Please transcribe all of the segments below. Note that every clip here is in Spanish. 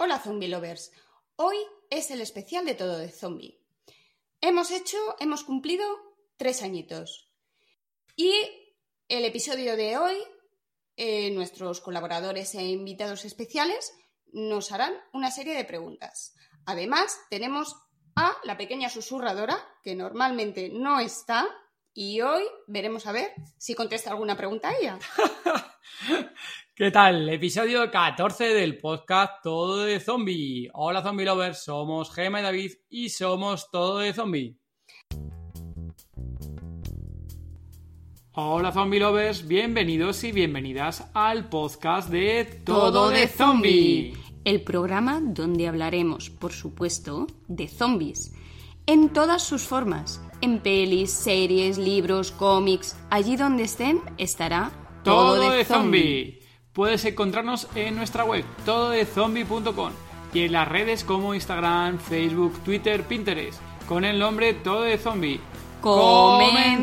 Hola Zombie Lovers. Hoy es el especial de todo de zombie. Hemos hecho, hemos cumplido tres añitos. Y el episodio de hoy, eh, nuestros colaboradores e invitados especiales nos harán una serie de preguntas. Además, tenemos a la pequeña susurradora, que normalmente no está, y hoy veremos a ver si contesta alguna pregunta a ella. ¿Qué tal? Episodio 14 del podcast Todo de Zombie. Hola Zombie Lovers, somos Gema y David y somos Todo de Zombie. Hola Zombie Lovers, bienvenidos y bienvenidas al podcast de Todo, de Zombie. El programa donde hablaremos, por supuesto, de zombies. En todas sus formas. En pelis, series, libros, cómics. Allí donde estén estará Todo, de, zombie puedes encontrarnos en nuestra web tododezombie.com y en las redes como Instagram, Facebook, Twitter, Pinterest, con el nombre Todo de Zombie. ¡Comenzamos!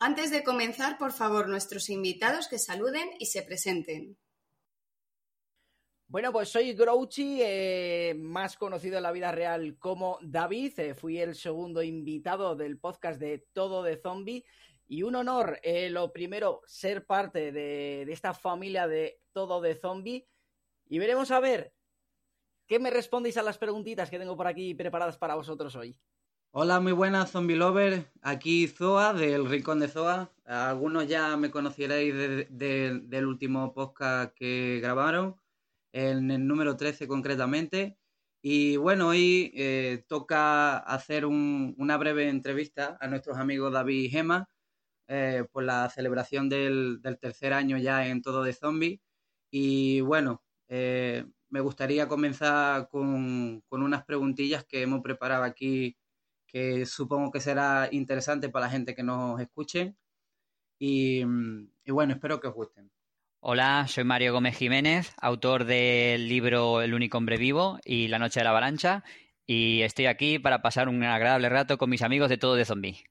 Antes de comenzar, por favor, nuestros invitados que saluden y se presenten. Bueno, pues soy Grouchy, eh, más conocido en la vida real como David. Eh, fui el segundo invitado del podcast de Todo de Zombie. Y un honor, eh, lo primero, ser parte de, de, esta familia de Todo de Zombie. Y veremos a ver qué me respondéis a las preguntitas que tengo por aquí preparadas para vosotros hoy. Hola, muy buenas, Zombie Lover. Aquí Zoa, del Rincón de Zoa. Algunos ya me de, del último podcast que grabaron en el número 13 concretamente. Y bueno, hoy eh, toca hacer un, una breve entrevista a nuestros amigos David y Gema eh, por la celebración del, tercer año ya en Todo de Zombie. Y bueno, eh, me gustaría comenzar con, unas preguntillas que hemos preparado aquí que supongo que será interesante para la gente que nos escuche. Y, y bueno, espero que os gusten. Hola, soy Mario Gómez Jiménez, autor del libro El único hombre vivo y La noche de la avalancha, y estoy aquí para pasar un agradable rato con mis amigos de todo de zombie.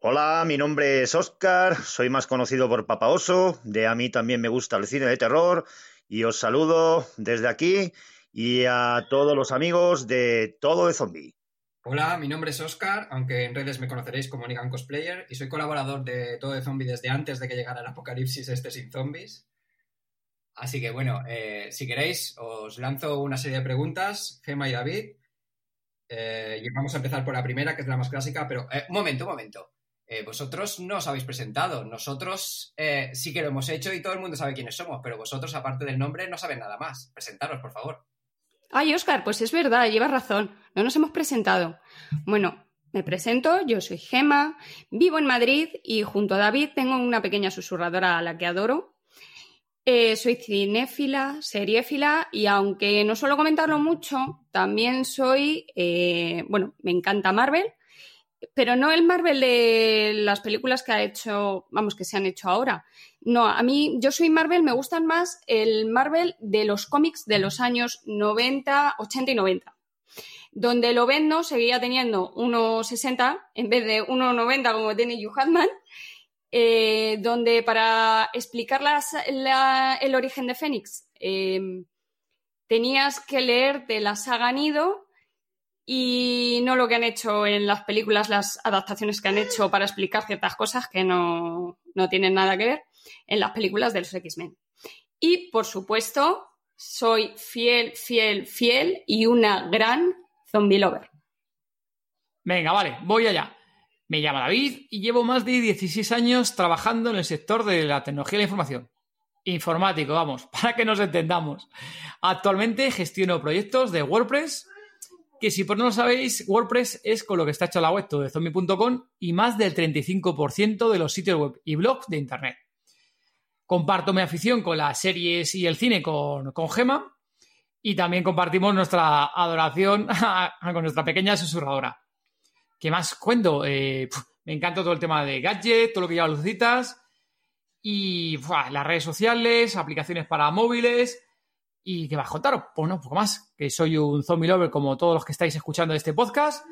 Hola, mi nombre es Oscar, soy más conocido por Papa Oso, de a mí también me gusta el cine de terror, y os saludo desde aquí y a todos los amigos de todo de zombie. Hola, mi nombre es Oscar, aunque en redes me conoceréis como Nigan Cosplayer, y soy colaborador de todo de zombie desde antes de que llegara el apocalipsis este sin zombies. Así que bueno, eh, si queréis, os lanzo una serie de preguntas, Gema y David. Eh, y vamos a empezar por la primera, que es la más clásica, pero eh, un momento, un momento. Vosotros no os habéis presentado. Nosotros sí que lo hemos hecho y todo el mundo sabe quiénes somos, pero vosotros, aparte del nombre, no saben nada más. Presentaros, por favor. Ay, Oscar, pues es verdad, llevas razón. No nos hemos presentado. Bueno, me presento, yo soy Gema, vivo en Madrid y junto a David tengo una pequeña susurradora a la que adoro, eh, soy cinéfila, seriéfila y aunque no suelo comentarlo mucho, también soy, eh, bueno, me encanta Marvel, pero no el Marvel de las películas que ha hecho, vamos, que se han hecho ahora. No, a mí, yo soy Marvel, me gustan más el Marvel de los cómics de los años 90, 80 y 90 donde lo vendo seguía teniendo 1,60 en vez de 1,90 como tiene Hugh Hatman eh, donde para explicar las, la, el origen de Fénix eh, tenías que leerte la saga Nido y no lo que han hecho en las películas, las adaptaciones que han hecho para explicar ciertas cosas que no, no tienen nada que ver en las películas de los X-Men. Y, por supuesto, soy fiel, fiel, fiel y una gran zombie lover. Venga, vale, voy allá. Me llamo David y llevo más de 16 años trabajando en el sector de la tecnología de la información. Informático, vamos, para que nos entendamos. Actualmente gestiono proyectos de WordPress, que si por no lo sabéis, WordPress es con lo que está hecho la web de zombie.com y más del 35% de los sitios web y blogs de Internet. Comparto mi afición con las series y el cine con, con Gema y también compartimos nuestra adoración con nuestra pequeña susurradora. ¿Qué más cuento? Eh, me encanta todo el tema de gadget, todo lo que lleva lucecitas y las redes sociales, aplicaciones para móviles y qué va a contaros. Pues no, un poco más, que soy un zombie lover como todos los que estáis escuchando este podcast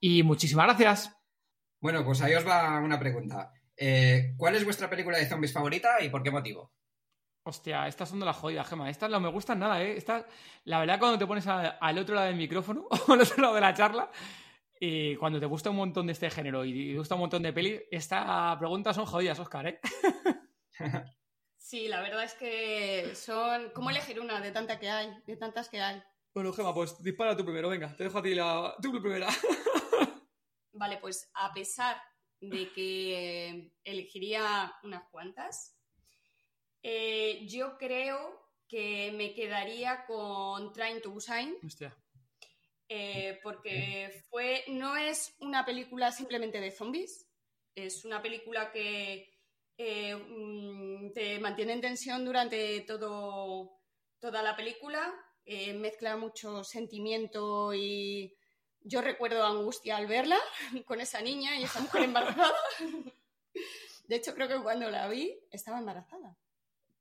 y muchísimas gracias. Bueno, pues ahí os va una pregunta. Eh, ¿Cuál es vuestra película de zombies favorita y por qué motivo? Hostia, estas son de la jodida, Gema. Estas no me gustan nada, ¿eh? Estas, la verdad, cuando te pones a- al otro lado del micrófono o al otro lado de la charla, y cuando te gusta un montón de este género y te gusta un montón de pelis, estas preguntas son jodidas, Oscar, ¿eh? Sí, la verdad es que son. ¿Cómo elegir una de tanta que hay? De tantas que hay. Bueno, Gema, pues dispara tú primero, venga. Te dejo a ti la... tú primera. Vale, pues a pesar de que elegiría unas cuantas, eh, yo creo que me quedaría con Train to Busan, Hostia. eh, porque fue, no es una película simplemente de zombies, es una película que eh, mm, te mantiene en tensión durante todo, toda la película, eh, mezcla mucho sentimiento y yo recuerdo angustia al verla con esa niña y esa mujer embarazada. De hecho, creo que cuando la vi estaba embarazada.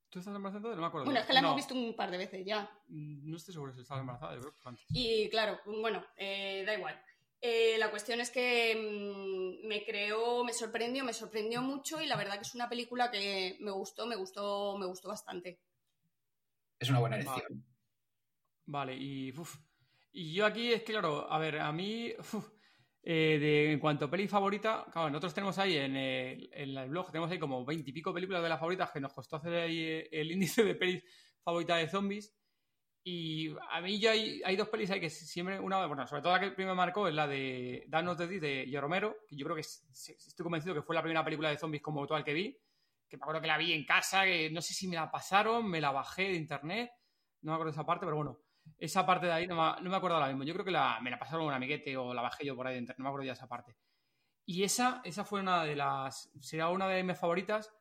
¿Tú estás embarazada? No me acuerdo. Bueno, es que la No, hemos visto un par de veces ya. No estoy seguro si estaba embarazada, yo creo que antes. Y claro, bueno, eh, da igual. Eh, la cuestión es que mm, me creó, me sorprendió, me sorprendió mucho y la verdad que es una película que me gustó, me gustó, me gustó bastante. Es una buena elección. Vale, y, uf, y yo aquí es que, claro, a ver, a mí, uf, eh, de, en cuanto a peli favorita, claro, nosotros tenemos ahí en el, en el blog, tenemos ahí como veintipico películas de las favoritas que nos costó hacer ahí eh, el índice de pelis favoritas de zombies. Y a mí ya hay, hay dos pelis ahí que siempre, una, bueno, sobre todo la que primero me marcó es la de Danos de Dead de Romero, que yo creo que es- estoy convencido que fue la primera película de zombies como total que vi, que me acuerdo que la vi en casa, que no sé si me la pasaron, me la bajé de internet, no me acuerdo esa parte, pero bueno, esa parte de ahí no me, no me acuerdo ahora mismo. Yo creo que la, me la pasaron un amiguete o la bajé yo por ahí de internet, no me acuerdo ya esa parte. Y esa, esa fue una de las, será una de mis favoritas,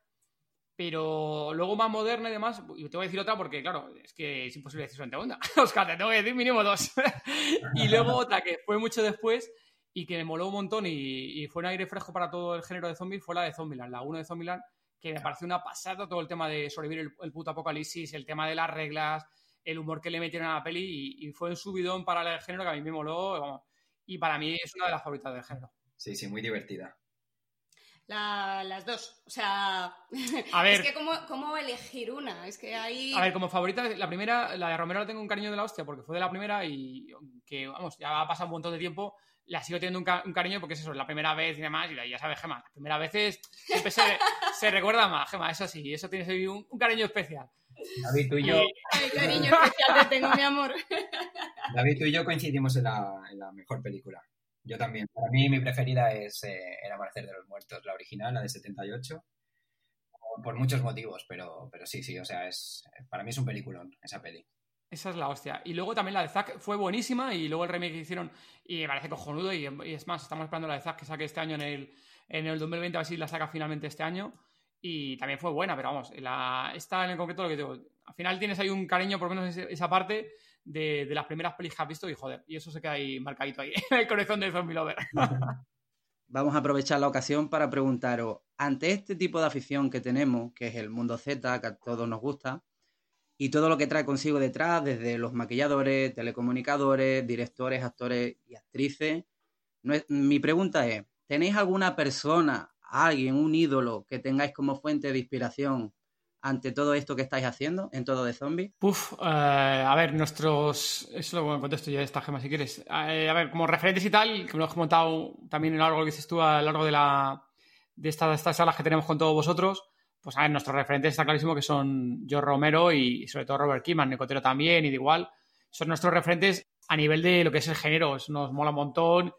pero luego más moderna y demás, y te voy a decir otra porque, claro, es que es imposible decir solamente una. Oscar, te tengo que decir mínimo dos. y luego otra que fue mucho después y que me moló un montón y, y fue un aire fresco para todo el género de zombies, fue la de Zombieland, la 1 de Zombieland, que me pareció una pasada todo el tema de sobrevivir el, el puto apocalipsis, el tema de las reglas, el humor que le metieron a la peli y, y fue un subidón para el género que a mí me moló, vamos, y para mí es una de las favoritas del género. Sí, sí, muy divertida. La- las dos. O sea, A ver. es que ¿cómo, cómo elegir una? Es que ahí... A ver, como favorita, la primera, la de Romero la tengo un cariño de la hostia porque fue de la primera y que, vamos, ya ha pasado un montón de tiempo, la sigo teniendo un, ca- un cariño porque es eso, es la primera vez y demás, y ya sabes, Gema, las primeras veces siempre se, se recuerda más, Gema, eso sí, eso tienes ahí un, un cariño especial. David, tú y yo, Ay, cariño especial te tengo, mi amor. David, tú y yo coincidimos en la, en la mejor película. Yo también. Para mí mi preferida es eh, El Amanecer de los Muertos, la original, la de 78. Por, por muchos motivos, pero, pero sí, sí, o sea, es para mí es un peliculón esa peli. Esa es la hostia. Y luego también la de Zack fue buenísima y luego el remake que hicieron y me parece cojonudo y, y es más, estamos esperando la de Zack que saque este año en el, en el 2020, a ver si la saca finalmente este año. Y también fue buena, pero vamos, la, esta en el concreto lo que digo, al final tienes ahí un cariño, por lo menos esa parte de, de las primeras pelis que has visto y joder, y eso se queda ahí marcadito ahí, en el corazón de Zombie Lover. Vamos a aprovechar la ocasión para preguntaros, ante este tipo de afición que tenemos, que es el mundo Z, que a todos nos gusta, y todo lo que trae consigo detrás, desde los maquilladores, telecomunicadores, directores, actores y actrices, mi pregunta es, ¿tenéis alguna persona, alguien, un ídolo que tengáis como fuente de inspiración ante todo esto que estáis haciendo en todo de zombies? Puf, eh, a ver, nuestros. Eso lo contesto ya esta gema si quieres. Eh, a ver, como referentes y tal, que lo has comentado también en algo que dices tú a lo largo de la de estas, estas salas que tenemos con todos vosotros. Pues a ver, nuestros referentes está clarísimo que son George Romero y sobre todo Robert Kiman, Nicotero también, y de igual. Son nuestros referentes a nivel de lo que es el género. Eso nos mola un montón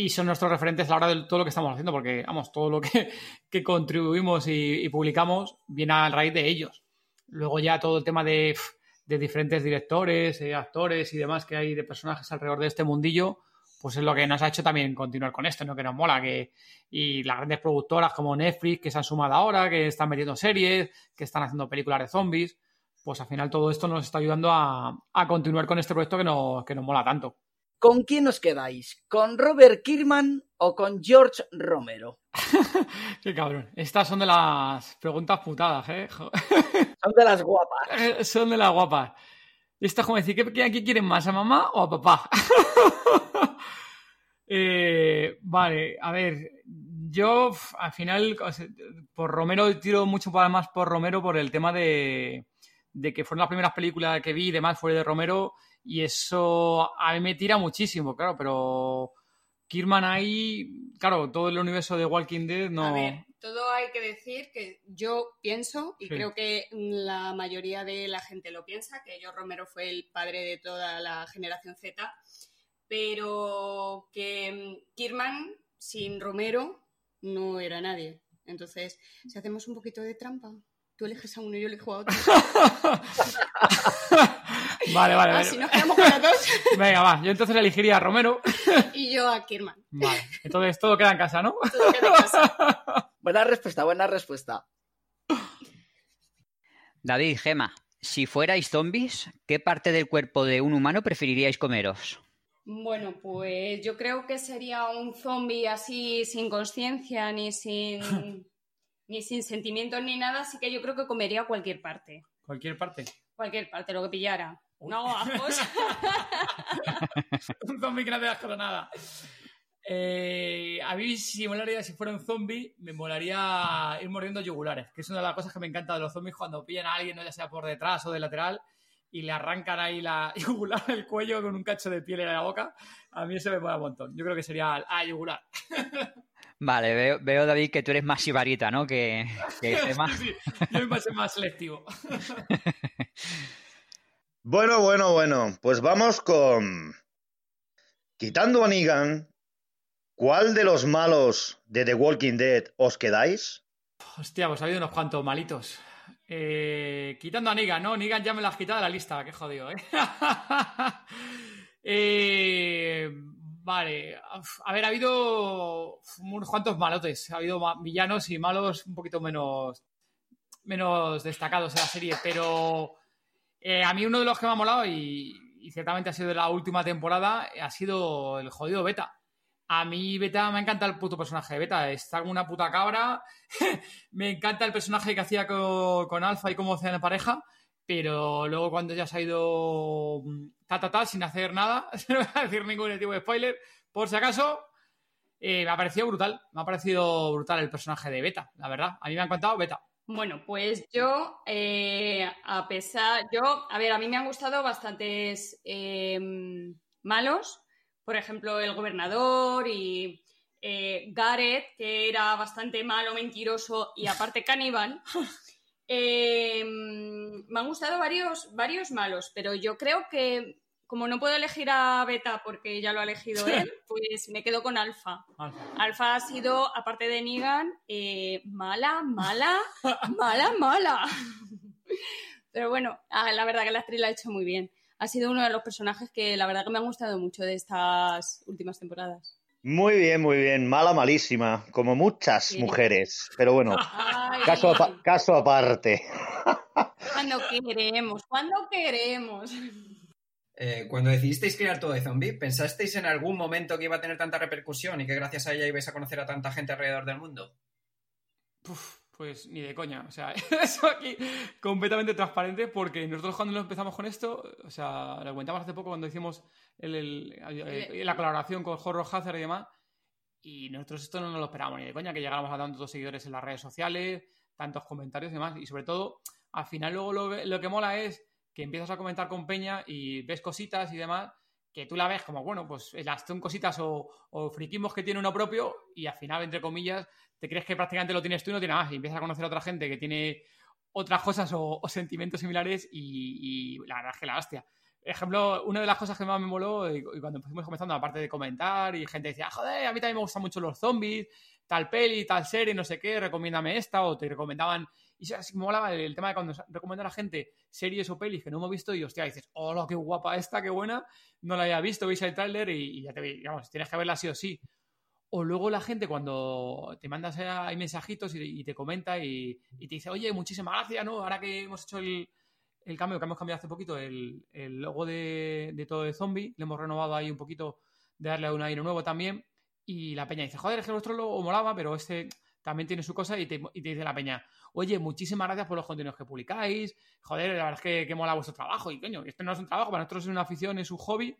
y son nuestros referentes a la hora de todo lo que estamos haciendo, porque, vamos, todo lo que, que contribuimos y, publicamos viene a raíz de ellos. Luego ya todo el tema de, diferentes directores, eh, actores y demás que hay de personajes alrededor de este mundillo, pues es lo que nos ha hecho también continuar con esto, ¿no? Que nos mola, y las grandes productoras como Netflix que se han sumado ahora, que están metiendo series, que están haciendo películas de zombies, pues al final todo esto nos está ayudando a, a continuar con este proyecto que nos, que nos mola tanto. ¿Con quién os quedáis? ¿Con Robert Kirkman o con George Romero? Qué cabrón. Estas son de las preguntas putadas, ¿eh? Son de las guapas. Eh, Son de las guapas. Esto es como decir, ¿qué, qué, quieren más, a mamá o a papá? Eh, vale, a ver, Yo, al final, por Romero tiro mucho para más por Romero por el tema de, de que fueron las primeras películas que vi y demás fue de Romero y eso a mí me tira muchísimo, claro, pero Kirman ahí, claro, todo el universo de Walking Dead no... A ver, todo hay que decir que yo pienso, y Sí. creo que la mayoría de la gente lo piensa, que George Romero fue el padre de toda la generación Z, pero que mm, Kirman sin Romero no era nadie. Entonces, si hacemos un poquito de trampa, tú eliges a uno y yo elijo a otro. vale, vale, vale. nos quedamos con los dos Venga, va, yo entonces elegiría a Romero. y yo a Kirman. Vale, entonces todo queda en casa, ¿no? Todo queda en casa. Buena respuesta, buena respuesta. David, Gema, si fuerais zombies, ¿qué parte del cuerpo de un humano preferiríais comeros? Bueno, pues yo creo que sería un zombie así sin conciencia ni sin ni sin sentimientos ni nada, así que yo creo que comería cualquier parte. Cualquier parte. Cualquier parte, lo que pillara. Uy. No, ajos. un zombie que no te das con nada. Eh, a mí, si me molaría, si fuera un zombie, me molaría ir mordiendo yugulares, que es una de las cosas que me encanta de los zombies cuando pillan a alguien, ¿no? ya sea por detrás o de lateral, y le arrancan ahí la yugular del cuello con un cacho de piel en la boca. A mí eso me mola un montón. Yo creo que sería a yugular. Vale, veo, veo, David, que tú eres más sibarita, ¿no? Que, que sí, yo me pasé más selectivo. Bueno, bueno, bueno. Pues vamos con. Quitando a Negan, ¿cuál de los malos de The Walking Dead os quedáis? Hostia, pues ha habido unos cuantos malitos. Eh, quitando a Negan, ¿no? Negan ya me lo has quitado de la lista, qué jodido, ¿eh? Eh, vale, a ver, ha habido unos cuantos malotes, ha habido villanos y malos un poquito menos, menos destacados en la serie, pero eh, a mí uno de los que me ha molado y, y ciertamente ha sido de la última temporada ha sido el jodido Beta. A mí Beta me encanta el puto personaje de Beta, está como una puta cabra, me encanta el personaje que hacía con, con Alpha y cómo hacían la pareja, pero luego cuando ya se ha ido mm, ta ta ta sin hacer nada, no voy a decir ningún tipo de spoiler, por si acaso, eh, me ha parecido brutal, me ha parecido brutal el personaje de Beta, la verdad, a mí me ha encantado Beta. Bueno, pues yo, eh, a pesar, yo, a ver, a mí me han gustado bastantes eh, malos, por ejemplo, el gobernador y eh, Gareth, que era bastante malo, mentiroso y aparte caníbal. Eh, me han gustado varios, varios malos, pero yo creo que como no puedo elegir a Beta porque ya lo ha elegido él, pues me quedo con Alfa. Alpha. Alfa ha sido, aparte de Negan, eh, mala, mala, mala, mala. Pero bueno, ah, la verdad que la actriz la ha hecho muy bien. Ha sido uno de los personajes que la verdad que me han gustado mucho de estas últimas temporadas. Muy bien, muy bien. Mala, malísima. Como muchas Sí. mujeres. Pero bueno, Ay, caso, apa- caso aparte. cuando queremos, cuando queremos. Eh, cuando decidisteis crear todo de zombie, ¿pensasteis en algún momento que iba a tener tanta repercusión y que gracias a ella ibais a conocer a tanta gente alrededor del mundo? Puf, pues ni de coña. O sea, eso aquí completamente transparente porque nosotros cuando nos empezamos con esto, o sea, lo comentamos hace poco cuando hicimos el- el- eh, la colaboración con Horror Hazard y demás, y nosotros esto no nos lo esperábamos ni de coña, que llegáramos a tantos seguidores en las redes sociales, tantos comentarios y demás, y sobre todo, al final luego lo, lo que mola es que empiezas a comentar con Peña y ves cositas y demás que tú la ves como, bueno, pues las son cositas o, o friquismos que tiene uno propio y al final, entre comillas, te crees que prácticamente lo tienes tú y no tiene más. Y empiezas a conocer a otra gente que tiene otras cosas o, sentimientos similares y, la verdad es que la hostia. Ejemplo, una de las cosas que más me moló y, cuando empezamos comenzando, aparte de comentar y gente decía, joder, a mí también me gustan mucho los zombies, tal peli, tal serie, no sé qué, recomiéndame esta o te recomendaban. Y eso así molaba el tema de cuando recomienda a la gente series o pelis que no hemos visto y hostia, dices, hola, qué guapa esta, qué buena, no la había visto, veis el tráiler y, ya te digamos, tienes que verla sí o sí. O luego la gente cuando te mandas ahí mensajitos y, te comenta y, te dice, oye, muchísimas gracias, ¿no? Ahora que hemos hecho el, cambio, que hemos cambiado hace poquito, el, logo de, todo de zombie, le hemos renovado ahí un poquito de darle un aire nuevo también. Y la peña dice, joder, es que nuestro logo molaba, pero este también tiene su cosa y te, y te dice la peña, oye, muchísimas gracias por los contenidos que publicáis, joder, la verdad es que, que mola vuestro trabajo y coño, esto no es un trabajo, para nosotros es una afición, es un hobby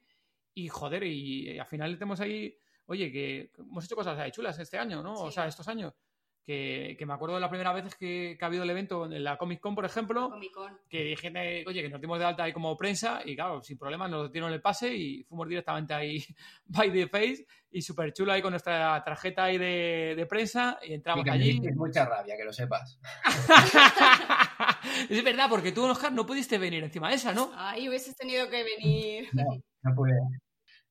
y joder, y, y al final tenemos ahí oye, que hemos hecho cosas ahí chulas este año, ¿no? O sea, estos años. Que, que me acuerdo de la primera vez que, que ha habido el evento en la Comic Con, por ejemplo, Comic Con. que dije, oye, que nos dimos de alta ahí como prensa y claro, sin problema nos dieron el pase y fuimos directamente ahí by the face y súper chulo ahí con nuestra tarjeta ahí de, de prensa y entramos allí. caísteis mucha rabia, que lo sepas. es verdad, porque tú, Oscar, no pudiste venir encima de esa, ¿no? Ay, hubieses tenido que venir. No pude.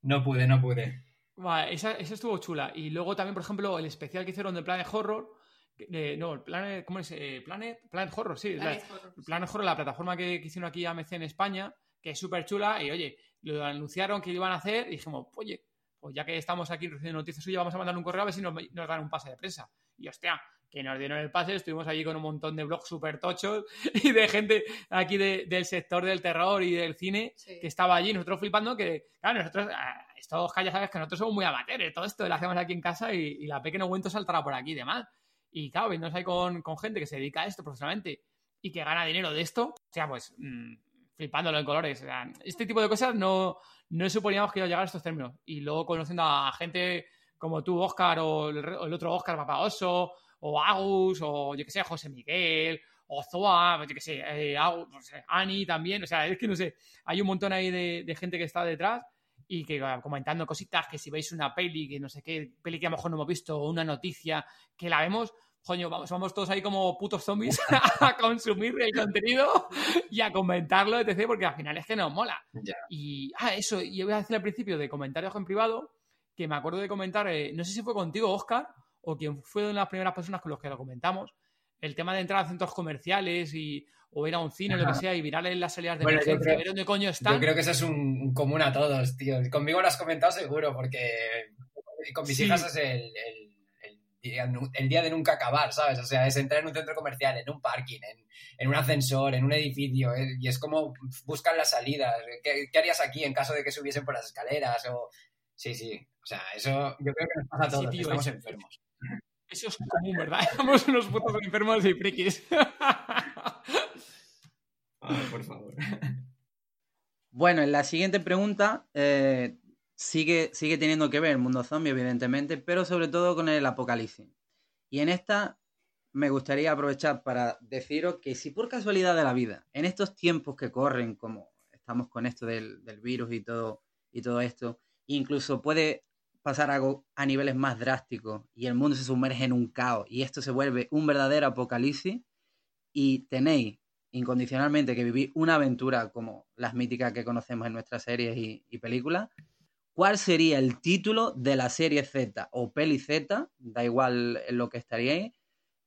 No pude, no pude. Vale, esa, esa estuvo chula. Y luego también, por ejemplo, el especial que hicieron de Planet Horror. Eh, no, el Planet, ¿cómo es? Eh, Planet, Planet Horror, sí. Planet la- Horror. Planet Horror, la plataforma que, que hicieron aquí AMC en España, que es súper chula. Y oye, lo anunciaron que lo iban a hacer y dijimos, oye, pues ya que estamos aquí recibiendo noticias suyas, vamos a mandar un correo a ver si nos, nos dan un pase de prensa. Y hostia, que nos dieron el pase, estuvimos allí con un montón de blogs súper tochos y de gente aquí de- del sector del terror y del cine Sí. que estaba allí, nosotros flipando que, claro, nosotros, ah, estos ya sabes que nosotros somos muy amateurs, todo esto lo hacemos aquí en casa y, y la pequeña cuento saltará por aquí y demás. Y claro, viéndonos ahí con, con gente que se dedica a esto profesionalmente y que gana dinero de esto, o sea, pues mm, flipándolo en colores. O sea, este tipo de cosas no, no suponíamos que iba a llegar a estos términos. Y luego conociendo a gente como tú, Oscar, o el, el otro Oscar Papaoso, o Agus, o yo que sé, José Miguel, o Zoa, yo que sé, eh, Agus, no sé, Ani también, o sea, es que no sé, hay un montón ahí de, de gente que está detrás y que va comentando cositas, que si veis una peli, que no sé qué, peli que a lo mejor no hemos visto, o una noticia, que la vemos, coño, vamos, vamos todos ahí como putos zombies a consumir el contenido y a comentarlo, etc., porque al final es que nos mola. Y, ah, eso, y voy a decir al principio de comentarios en privado, que me acuerdo de comentar, eh, no sé si fue contigo, Oscar, o quien fue de las primeras personas con los que lo comentamos, el tema de entrar a centros comerciales y, o ir a un cine o lo que sea y virarle las salidas de Bueno, yo emergencia, creo- ver dónde coño están. Yo creo que eso es un, un común a todos, tío. Conmigo lo has comentado seguro, porque con mis Sí. hijas es el, el- el día, de nunca acabar, ¿sabes? O sea, es entrar en un centro comercial, en un parking, en, en un ascensor, en un edificio, eh, y es como buscan las salidas. ¿Qué, qué harías aquí en caso de que subiesen por las escaleras? O... Sí, sí. O sea, eso yo creo que nos pasa a Sí, todos, tío, estamos eso- enfermos. Eso es común, ¿verdad? Somos unos putos enfermos y frikis. Ay, por favor. Bueno, en la siguiente pregunta eh, sigue, sigue teniendo que ver el mundo zombie, evidentemente, pero sobre todo con el apocalipsis. Y en esta me gustaría aprovechar para deciros que si por casualidad de la vida, en estos tiempos que corren, como estamos con esto del, virus y todo, y todo esto, incluso puede pasar algo a niveles más drásticos y el mundo se sumerge en un caos y esto se vuelve un verdadero apocalipsis y tenéis incondicionalmente que vivir una aventura como las míticas que conocemos en nuestras series y películas, ¿cuál sería el título de la serie Z o peli Z, da igual en lo que estaríais,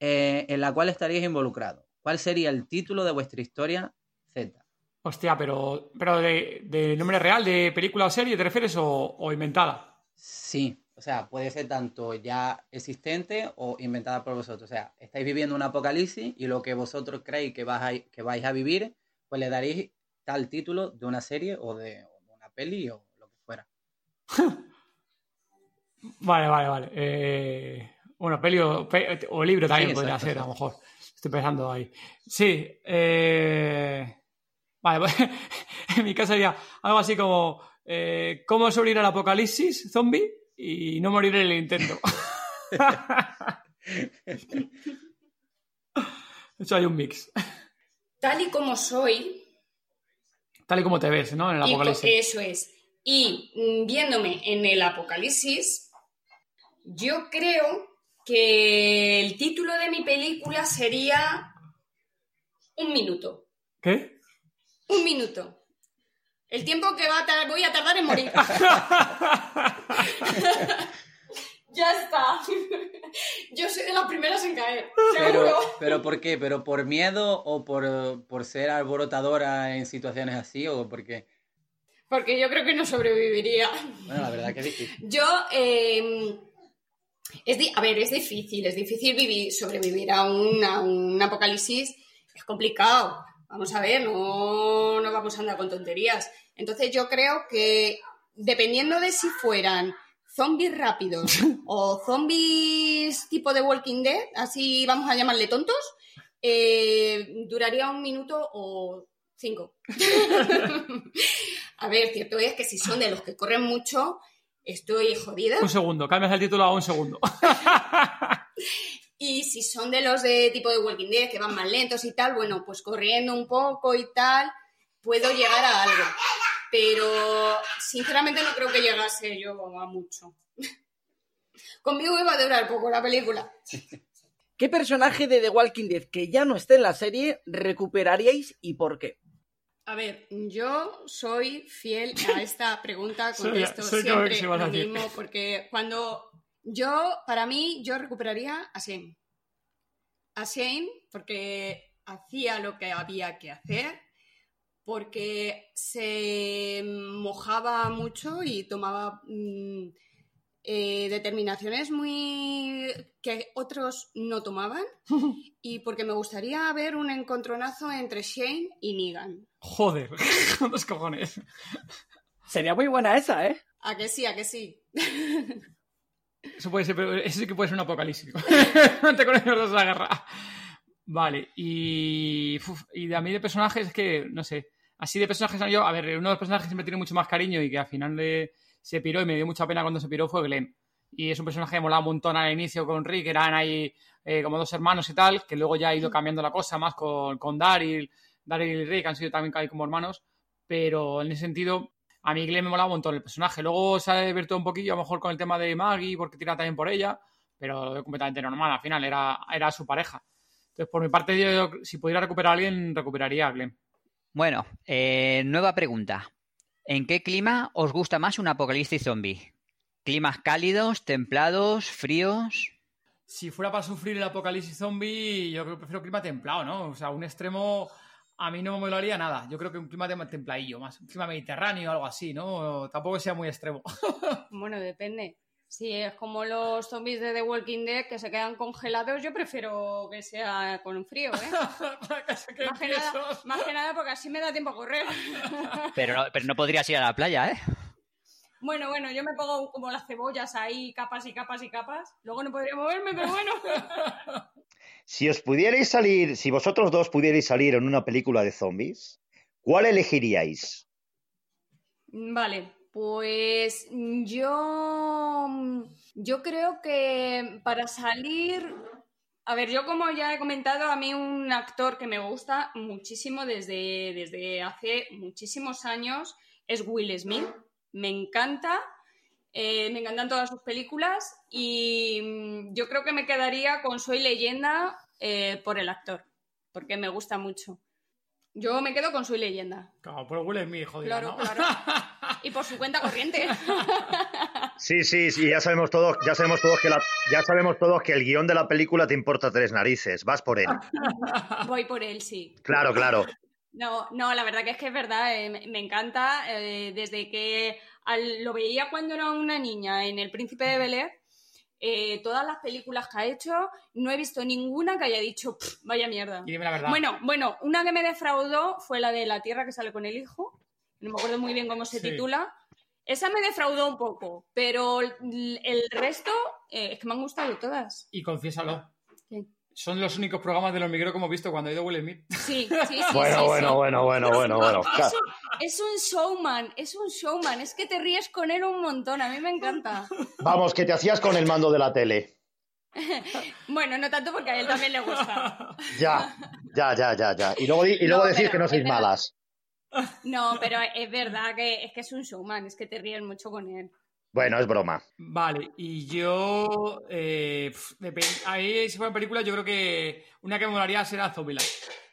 eh, en la cual estaríais involucrados? ¿Cuál sería el título de vuestra historia Z? Hostia, pero, pero de, de nombre real, de película o serie, ¿te refieres o, o inventada? Sí, o sea, puede ser tanto ya existente o inventada por vosotros. O sea, estáis viviendo un apocalipsis y lo que vosotros creéis que, vas a- que vais a vivir, pues le daréis tal título de una serie o de, o de una peli o. Vale, vale, vale. Eh, bueno, peli o, pe- o libro también Sí, podría ser, a lo mejor. Estoy pensando ahí. Sí. eh, Vale, pues, en mi caso sería algo así como eh, ¿Cómo sobrevivir al apocalipsis zombie y no morir en el intento? De hecho, hay un mix. Tal y como soy, Tal y como te ves, ¿no? En el apocalipsis. eso es. Y mm, viéndome en el apocalipsis, yo creo que el título de mi película sería Un minuto. ¿Qué? Un minuto. El tiempo que va a voy a tardar en morir. ya está. Yo soy de las primeras en caer. Pero, pero ¿por qué? ¿Pero por miedo o por, por ser alborotadora en situaciones así o porque... Porque yo creo que no sobreviviría. Bueno, la verdad que es difícil. Yo, eh, es di- a ver, es difícil, es difícil vivir, sobrevivir a un, a un apocalipsis, es complicado. Vamos a ver, no, no vamos a andar con tonterías. Entonces yo creo que dependiendo de si fueran zombies rápidos o zombies tipo de Walking Dead, así vamos a llamarle tontos, eh, duraría un minuto o cinco. a ver, cierto es que si son de los que corren mucho, estoy jodida. Un segundo, cambias el título a un segundo. Y si son de los de tipo de Walking Dead que van más lentos y tal, bueno, pues corriendo un poco y tal, puedo llegar a algo. Pero sinceramente no creo que llegase yo a mucho. Conmigo iba a durar poco la película. ¿Qué personaje de The Walking Dead que ya no esté en la serie recuperaríais y por qué? A ver, yo soy fiel a esta pregunta, contesto soy siempre lo mismo, porque cuando yo, para mí, yo recuperaría a Shane. A Shane porque hacía lo que había que hacer, porque se mojaba mucho y tomaba mm, eh, determinaciones muy que otros no tomaban, y porque me gustaría ver un encontronazo entre Shane y Negan. Joder, con dos cojones. Sería muy buena esa, ¿eh? A que sí, a que sí. Eso puede ser, pero eso sí que puede ser un apocalipsis. Te con ellos dos la guerra. Vale, y. uf, y de a mí de personajes es que, no sé. Así de personajes, yo, a ver, uno de los personajes que me tiene mucho más cariño y que al final le- se piró y me dio mucha pena cuando se piró fue Glenn. Y es un personaje que molaba un montón al inicio con Rick, eran ahí eh, como dos hermanos y tal, que luego ya ha ido cambiando la cosa más con, con Daryl. Daryl y Rick han sido también ahí como hermanos, pero en ese sentido a mí Glenn me molaba un montón el personaje. Luego se ha divertido un poquillo, a lo mejor con el tema de Maggie, porque tira también por ella, pero lo veo completamente normal. Al final era, era su pareja. Entonces, por mi parte, yo, si pudiera recuperar a alguien, recuperaría a Glenn. Bueno, eh, nueva pregunta. ¿En qué clima os gusta más un apocalipsis zombie? ¿Climas cálidos, templados, fríos? Si fuera para sufrir el apocalipsis zombie, yo creo que prefiero clima templado, ¿no? O sea, un extremo a mí no me molaría nada. Yo creo que un clima tem- templadillo, más un clima mediterráneo o algo así, ¿no? Tampoco sea muy extremo. Bueno, depende. Si es como los zombies de The Walking Dead que se quedan congelados, yo prefiero que sea con frío, ¿eh? Que, nada, más que nada porque así me da tiempo a correr. Pero no, pero no podrías ir a la playa, ¿eh? Bueno, bueno, yo me pongo como las cebollas ahí, capas y capas y capas. Luego no podría moverme, pero bueno. Si os pudierais salir, si vosotros dos pudierais salir en una película de zombies, ¿cuál elegiríais? Vale, pues yo, yo creo que para salir, a ver, yo como ya he comentado, a mí un actor que me gusta muchísimo desde, desde hace muchísimos años es Will Smith. Me encanta, eh, me encantan todas sus películas y mm, yo creo que me quedaría con Soy leyenda eh, por el actor, porque me gusta mucho. Yo me quedo con Soy leyenda. Claro, por Will Smith, jodido, Claro, ¿no? claro. Y por su cuenta corriente. Sí, sí, sí, ya sabemos todos, ya sabemos todos que la, ya sabemos todos que el guion de la película te importa tres narices, vas por él. Voy por él, sí. Claro, claro. No, no, la verdad que es que es verdad, eh, me- me encanta. eh, desde que al- lo veía cuando era una niña en El Príncipe de Bel Air, eh, todas las películas que ha hecho, no he visto ninguna que haya dicho, "Pff, vaya mierda. Y dime la verdad. Bueno, bueno, una que me defraudó fue la de La Tierra que sale con el hijo. No me acuerdo muy bien cómo se Sí. titula. Esa me defraudó un poco, pero el resto eh, es que me han gustado todas. Y confiésalo. Sí. Son los únicos programas de los micro que hemos visto cuando ha ido Will Smith. Sí, sí, sí. Bueno, sí, bueno, sí. bueno, bueno, bueno, bueno. Es un, es un showman, es un showman, es que te ríes con él un montón, a mí me encanta. Vamos, que te hacías con el mando de la tele. Bueno, no tanto porque a él también le gusta. Ya, ya, ya, ya, ya. Y luego, y luego No, decís pero que no sois malas. No, pero es verdad que es que es un showman, es que te ríes mucho con él. Bueno, es broma. Vale, y yo. Eh, pf, ahí, si fuera película, yo creo que una que me molaría será Zombieland.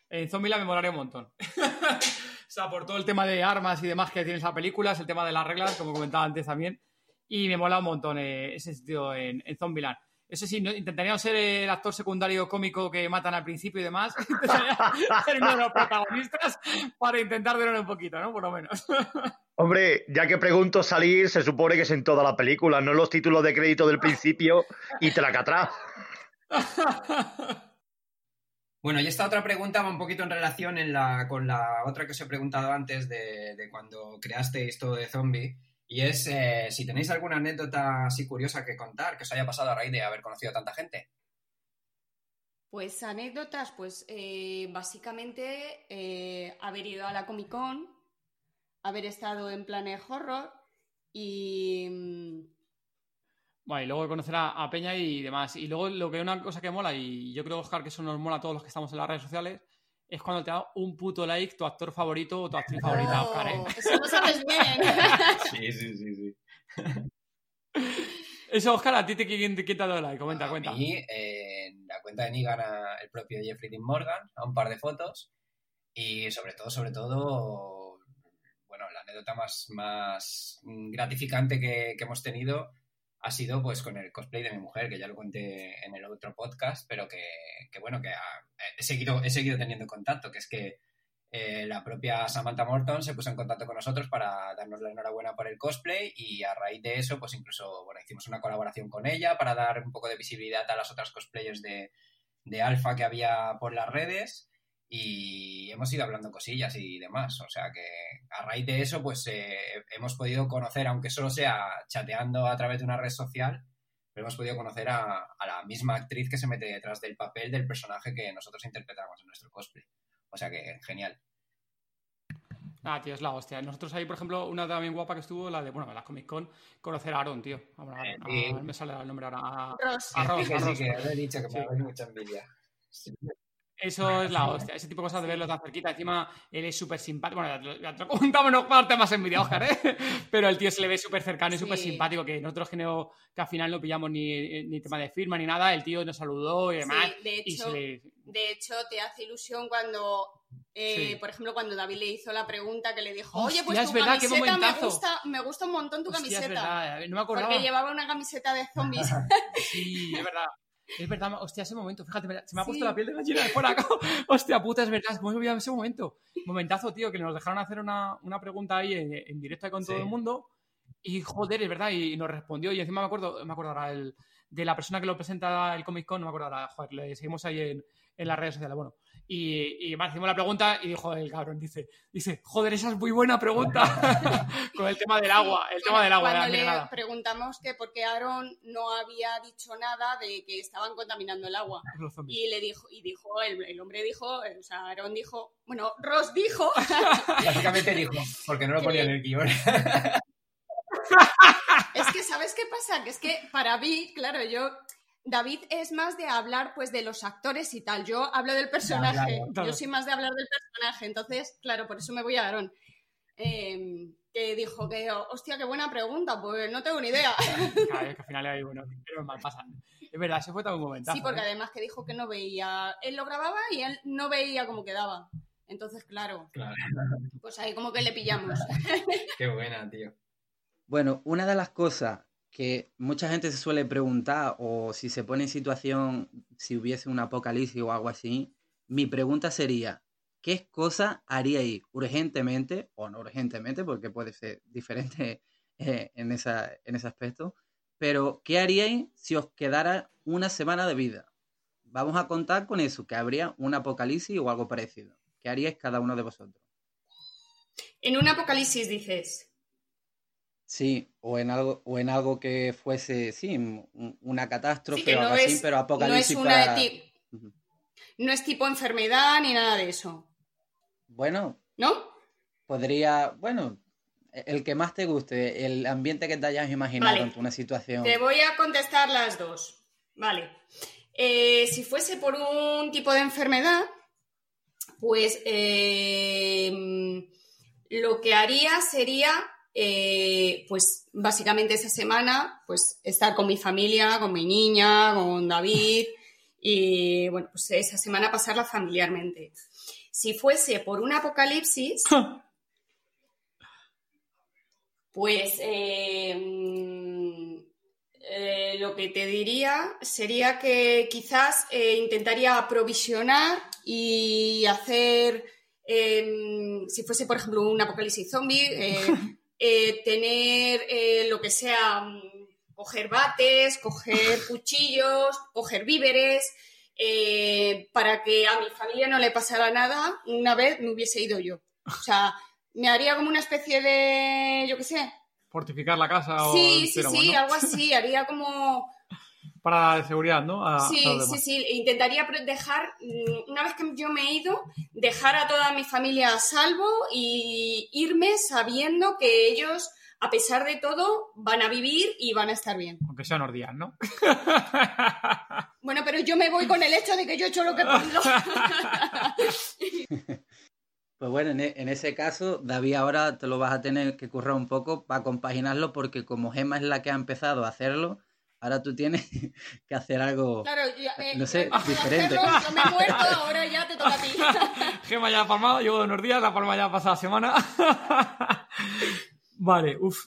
En Zombieland me molaría un montón. o sea, por todo el tema de armas y demás que tiene esa película, es el tema de las reglas, como comentaba antes también. Y me mola un montón eh, ese sentido en, en Zombieland. Eso sí, no, intentaría no ser el actor secundario cómico que matan al principio y demás. Intentaría ser uno de los protagonistas para intentar durar un poquito, ¿no? Por lo menos. Hombre, ya que pregunto salir, se supone que es en toda la película, no en los títulos de crédito del principio y tracatrá. Bueno, y esta otra pregunta va un poquito en relación en la, con la otra que os he preguntado antes de, de cuando creasteis todo de zombie. Y es eh, si tenéis alguna anécdota así curiosa que contar que os haya pasado a raíz de haber conocido a tanta gente. Pues anécdotas, pues eh, básicamente eh, haber ido a la Comic Con, haber estado en Planet Horror Y. mm, Bueno, y luego conocer a, a Peña y demás. Y luego lo que una cosa que mola, y yo creo, Oscar, que eso nos mola a todos los que estamos en las redes sociales, es cuando te da un puto like tu actor favorito o tu actriz favorita, Oscar, ¿eh? Eso lo sabes bien. Sí, sí, sí, sí. Eso, Oscar, ¿a ti te, quién, te- quién te ha dado like? Comenta, a cuenta. mí, eh, en la cuenta de Nigan, a el propio Jeffrey Dean Morgan, a un par de fotos. Y sobre todo, sobre todo, bueno, la anécdota más, más gratificante que, que hemos tenido ha sido pues con el cosplay de mi mujer, que ya lo conté en el otro podcast, pero que, que, bueno, que he, seguido, he seguido teniendo contacto, que es que eh, la propia Samantha Morton se puso en contacto con nosotros para darnos la enhorabuena por el cosplay y a raíz de eso, pues incluso, bueno, hicimos una colaboración con ella para dar un poco de visibilidad a las otras cosplayers de, de Alpha que había por las redes y hemos ido hablando cosillas y demás. O sea que a raíz de eso, pues eh, hemos podido conocer, aunque solo sea chateando a través de una red social, pero hemos podido conocer a, a la misma actriz que se mete detrás del papel del personaje que nosotros interpretamos en nuestro cosplay. O sea que genial. Ah, tío, es la hostia. Nosotros ahí, por ejemplo, una también guapa que estuvo, la de, bueno, la Comic Con, conocer a Aaron, tío. A, a- Eh, a- sí. me sale el nombre ahora. A- Ross. a Ross, que a sí, Ross. que lo he dicho, que Sí. me da mucha envidia. Eso es la hostia. Ese tipo de cosas de verlo tan cerquita. Encima, él es súper simpático. Bueno, ya te- lo contamos, no para más envidia, Oscar, ¿eh? Pero el tío se le ve súper cercano y súper Sí. simpático. Que nosotros que, no, que al final no pillamos ni, ni tema de firma ni nada. El tío nos saludó y demás. Sí, de hecho, le. de hecho, te hace ilusión cuando, eh, Sí. por ejemplo, cuando David le hizo la pregunta que le dijo, oye, pues es tu verdad, camiseta me momentazo". gusta, me gusta un montón tu Hostia, camiseta. verdad, no me acordaba. porque llevaba una camiseta de zombies. Sí, es verdad. Es verdad, hostia, ese momento, fíjate, se me ha puesto Sí. la piel de gallina de fuera. hostia puta, es verdad, ¿cómo se me olvidaba ese momento? Momentazo, tío, que nos dejaron hacer una, una pregunta ahí en, en directo con todo Sí. el mundo. Y joder, es verdad, y nos respondió. Y encima me acuerdo, me acuerdo ahora el, de la persona que lo presenta el Comic Con, no me acuerdo ahora, joder, le seguimos ahí en, en las redes sociales. Bueno, y, y me hicimos la pregunta y dijo el cabrón, dice, dice, joder, esa es muy buena pregunta. con el tema del agua, el tema del agua, Cuando la le preguntamos que por qué Aaron no había dicho nada de que estaban contaminando el agua. Y le dijo, y dijo, el, el hombre dijo, eh, o sea, Aaron dijo, bueno, Ross dijo Básicamente dijo, porque no lo ponía en el guion. Es que, ¿sabes qué pasa? Que es que para mí, claro, yo. David es más de hablar pues de los actores y tal. Yo hablo del personaje. Yo soy más de hablar del personaje. Entonces, claro, por eso me voy a Aaron. Eh, que dijo que, hostia, qué buena pregunta. Pues no tengo ni idea. Claro, es que al final hay bueno, pero mal pasan. Es verdad, ese fue todo un momento. Sí, porque además que dijo que no veía. Él lo grababa y él no veía cómo quedaba. Entonces, claro, Claro. pues ahí como que le pillamos. Qué buena, tío. Bueno, una de las cosas que mucha gente se suele preguntar, o si se pone en situación, si hubiese un apocalipsis o algo así, mi pregunta sería, ¿qué cosa haríais urgentemente, o no urgentemente, porque puede ser diferente eh, en, esa, en ese aspecto, pero ¿qué haríais si os quedara una semana de vida? Vamos a contar con eso, que habría un apocalipsis o algo parecido. ¿Qué haríais cada uno de vosotros? En un apocalipsis dices. Sí, o en algo, o en algo que fuese, sí, un- una catástrofe Sí, que o algo no así, es, pero no es una ti- Ujú. no es tipo enfermedad ni nada de eso, Bueno, ¿no? podría, bueno, el que más te guste, el ambiente que te hayas imaginado Vale. ante una situación. Te voy a contestar las dos. Vale. Eh, si fuese por un tipo de enfermedad, pues eh, lo que haría sería, eh, pues básicamente esa semana, pues estar con mi familia, con mi niña, con David y bueno, pues esa semana pasarla familiarmente. Si fuese por un apocalipsis, pues eh, mm, eh, lo que te diría sería que quizás intentaría aprovisionar y hacer, eh, si fuese por ejemplo un apocalipsis zombie, eh, eh, tener eh, lo que sea, mm, coger bates, coger cuchillos, coger víveres, eh, para que a mi familia no le pasara nada una vez me hubiese ido yo. O sea, me haría como una especie de, yo qué sé. Fortificar la casa o Sí, sí, pero sí, bueno, algo así. Haría como... para la seguridad, ¿no? A- Sí, a sí, sí. Intentaría dejar, mm, una vez que yo me he ido, dejar a toda mi familia a salvo y irme sabiendo que ellos a pesar de todo, van a vivir y van a estar bien. Aunque sean unos días, ¿no? Bueno, pero yo me voy con el hecho de que yo he hecho lo que he podido. Pues bueno, en, e- en ese caso, David ahora te lo vas a tener que currar un poco para compaginarlo porque como Gema es la que ha empezado a hacerlo, ahora tú tienes que hacer algo... Claro, yo, eh, No sé, yo diferente. hacerlo, Yo me he muerto, ahora ya te toca a ti. Gema ya ha palmado, llevo unos días, la palma ya ha pasado la semana. vale, uff.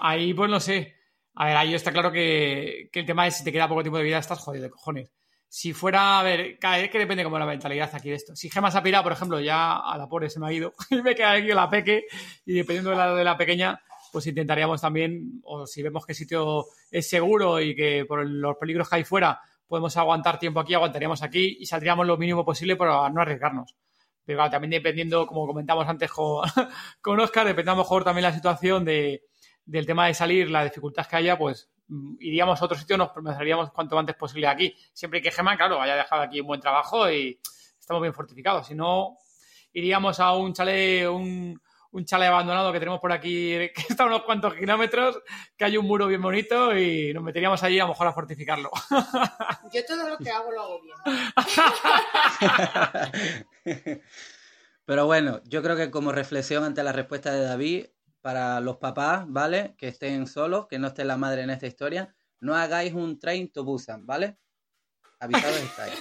ahí pues no sé. A ver, ahí está claro que, que el tema es si te queda poco tiempo de vida, estás jodido de cojones. Si fuera, a ver, cada vez que depende como la mentalidad aquí de esto. Si Gema se ha pirado, por ejemplo, ya a la pobre se me ha ido y me queda aquí la peque y dependiendo de la de la pequeña, pues intentaríamos también, o si vemos que el sitio es seguro y que por los peligros que hay fuera podemos aguantar tiempo aquí, aguantaríamos aquí y saldríamos lo mínimo posible para no arriesgarnos. Pero claro, también dependiendo, como comentamos antes con, con Oscar, lo mejor también la situación de, del tema de salir, la dificultad que haya, pues mm, iríamos a otro sitio, nos saldríamos cuanto antes posible aquí. Siempre que Gema, claro, haya dejado aquí un buen trabajo y estamos bien fortificados. Si no, iríamos a un chalet, un, un chalet abandonado que tenemos por aquí, que está a unos cuantos kilómetros, que hay un muro bien bonito y nos meteríamos allí a lo mejor a fortificarlo. Yo todo lo que hago lo hago bien. Pero bueno, yo creo que como reflexión ante la respuesta de David, para los papás, ¿vale? Que estén solos, que no esté la madre en esta historia, no hagáis un train to Busan, ¿vale? Avisados estáis.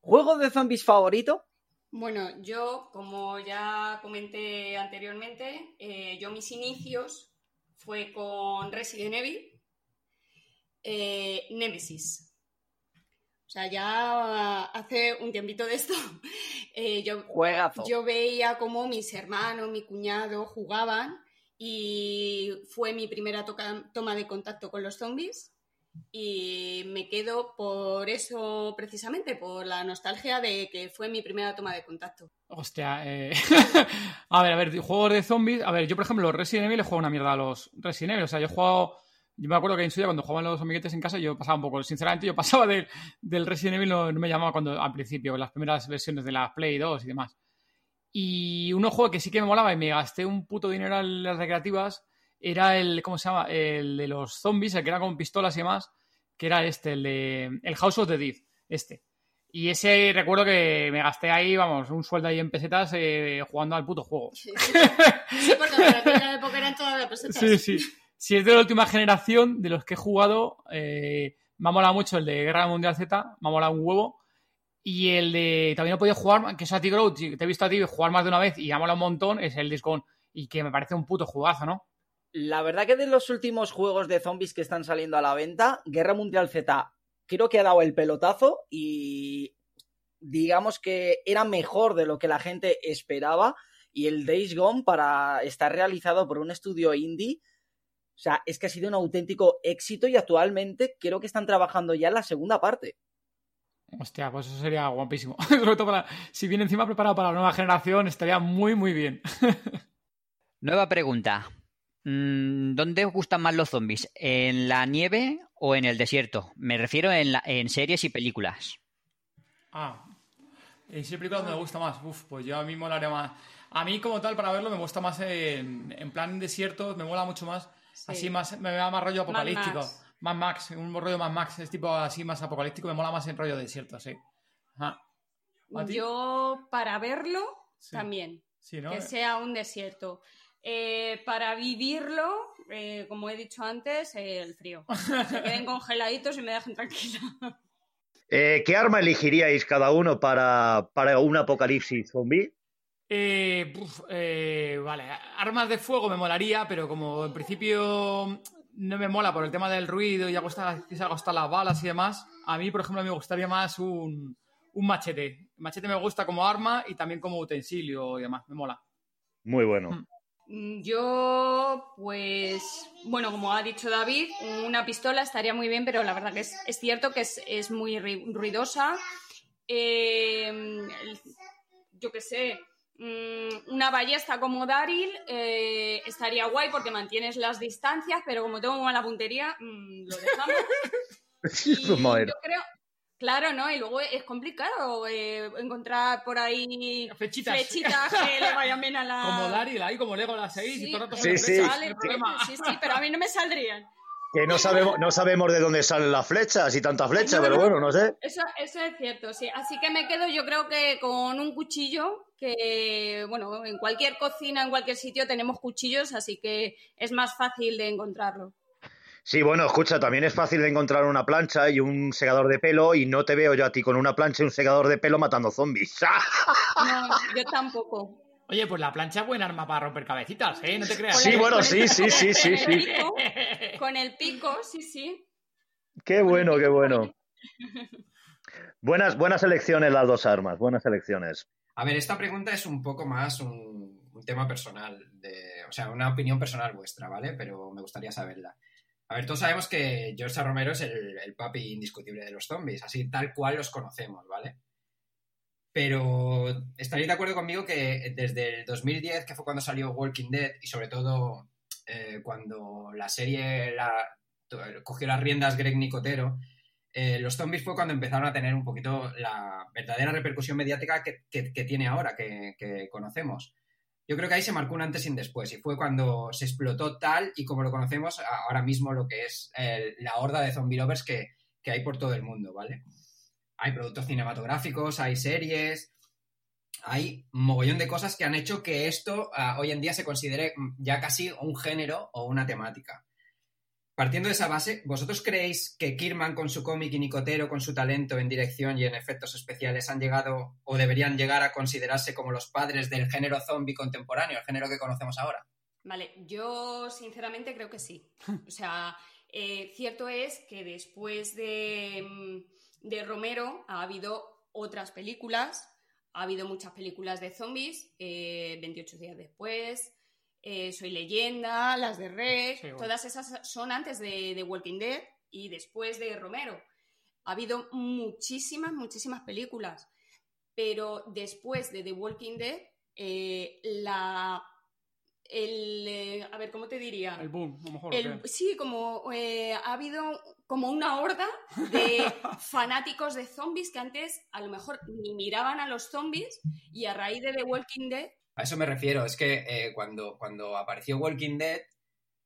¿Juego de zombies favorito? Bueno, yo, como ya comenté anteriormente, eh, yo mis inicios fue con Resident Evil, eh, Nemesis. O sea, ya hace un tiempito de esto, eh, yo, Juegazo. yo veía cómo mis hermanos, mi cuñado jugaban y fue mi primera toca- toma de contacto con los zombies y me quedo por eso precisamente, por la nostalgia de que fue mi primera toma de contacto. Hostia, eh... a ver, a ver, juegos de zombies. A ver, yo, por ejemplo, Resident Evil he jugado una mierda a los Resident Evil. O sea, yo he jugado. Yo me acuerdo que en su día, cuando jugaban los amiguetes en casa, yo pasaba un poco. Sinceramente, yo pasaba del, del Resident Evil, no, no me llamaba cuando al principio, las primeras versiones de la Play 2 y demás. Y uno juego que sí que me molaba y me gasté un puto dinero en las recreativas era el. ¿Cómo se llama? El de los zombies, el que era con pistolas y demás, que era este, el de. El House of the Dead, este. Y ese recuerdo que me gasté ahí, vamos, un sueldo ahí en pesetas eh, jugando al puto juego. Sí, porque para aquella época eran todavía pesetas. Sí, sí. Si es de la última generación de los que he jugado, eh, me ha molado mucho el de Guerra Mundial Z, me ha molado un huevo. Y el de. También he podido jugar, que es a ti, Grout, te he visto a ti jugar más de una vez y ha molado un montón, es el Discon. Y que me parece un puto jugazo, ¿no? La verdad que de los últimos juegos de zombies que están saliendo a la venta, Guerra Mundial Z creo que ha dado el pelotazo y digamos que era mejor de lo que la gente esperaba y el Days Gone para estar realizado por un estudio indie, o sea, es que ha sido un auténtico éxito y actualmente creo que están trabajando ya en la segunda parte. Hostia, pues eso sería guapísimo. Sobre todo para. Si viene encima preparado para la nueva generación, estaría muy, muy bien. Nueva pregunta. Mm, ¿Dónde os gustan más los zombies? ¿En la nieve o en el desierto? Me refiero en, la- en series y películas. Ah, ¿en qué película me gusta más? Uf, pues yo a mí molaría más. A mí, como tal, para verlo, me gusta más en, en plan desierto, me mola mucho más. Sí. Así más, me da más rollo apocalíptico. Max. Más Max, un rollo más Max, es tipo así más apocalíptico, me mola más en rollo desierto, sí. Ajá. ¿A ti? Yo, para verlo, Sí. también. Sí, ¿no? que sea un desierto. Eh, para vivirlo, eh, como he dicho antes, eh, el frío. Se queden congeladitos y me dejen tranquila. Eh, ¿Qué arma elegiríais cada uno para, para un apocalipsis zombie? Eh, puf, eh, vale, armas de fuego me molaría, pero como en principio no me mola por el tema del ruido y agostar, quizá agostar las balas y demás, a mí, por ejemplo, me gustaría más un, un machete. Machete me gusta como arma y también como utensilio y demás, me mola. Muy bueno. Mm. Mm, Yo, pues, bueno, como ha dicho David, una pistola estaría muy bien, pero la verdad que es, es cierto que es, es muy ruidosa. Eh, el- yo qué sé, mm, una ballesta como Daryl eh, estaría guay porque mantienes las distancias, pero como tengo mala puntería, mm, lo dejamos. Y Madre. yo creo, Claro, ¿no? Y luego es complicado eh, encontrar por ahí Flechitas. flechitas que le vayan bien a la... Como Daryl ahí, como Lego las 6 Sí, y todo el rato Sí, sí. flechas, Sale, sí, sí, pero a mí no me saldrían. Que no sabemos, no sabemos de dónde salen las flechas y tanta flecha, No, pero no. bueno, no sé. Eso, eso es cierto, sí. Así que me quedo yo creo que con un cuchillo, que bueno, en cualquier cocina, en cualquier sitio tenemos cuchillos, así que es más fácil de encontrarlo. Sí, bueno, escucha, también es fácil de encontrar una plancha y un segador de pelo y no te veo yo a ti con una plancha y un segador de pelo matando zombies. No, yo tampoco. Oye, pues la plancha es buena arma para romper cabecitas, ¿eh? No te creas. Sí, bueno, sí, sí, sí, sí, con el sí. pico, Con el pico, sí, sí. Qué bueno, qué bueno. Buenas, buenas elecciones las dos armas, buenas elecciones. A ver, esta pregunta es un poco más un, un tema personal, de, o sea, una opinión personal vuestra, ¿vale? Pero me gustaría saberla. A ver, todos sabemos que George. Romero es el, papi indiscutible de los zombies, así tal cual los conocemos, ¿vale? Pero estaréis de acuerdo conmigo que desde el 2010, que fue cuando salió Walking Dead, y sobre todo eh, cuando la serie cogió las riendas Greg Nicotero, eh, los zombies fue cuando empezaron a tener un poquito la verdadera repercusión mediática que, tiene ahora, que conocemos. Yo creo que ahí se marcó un antes y un después, y fue cuando se explotó tal y como lo conocemos ahora mismo lo que es la horda de zombie lovers que, que hay por todo el mundo, ¿vale? Hay productos cinematográficos, hay series, hay mogollón de cosas que han hecho que esto ah, hoy en día se considere ya casi un género o una temática. Partiendo de esa base, ¿vosotros creéis que Kirman con su cómic y Nicotero con su talento en dirección y en efectos especiales han llegado o deberían llegar a considerarse como los padres del género zombie contemporáneo, el género que conocemos ahora? Vale, yo sinceramente creo que sí. O sea, eh, cierto es que después de, mm, de Romero ha habido otras películas, ha habido muchas películas de zombies, eh, 28 días después, eh, Soy leyenda, las de Sí, bueno. todas esas son antes de, de Walking Dead y después de Romero. Ha habido muchísimas, muchísimas películas, pero después de The Walking Dead, eh, la... El, eh, a ver, ¿cómo te diría? El boom, a lo mejor. sí, como eh, ha habido como una horda de fanáticos de zombies que antes a lo mejor ni miraban a los zombies y a raíz de The Walking Dead, A eso me refiero, es que eh, cuando, cuando apareció Walking Dead,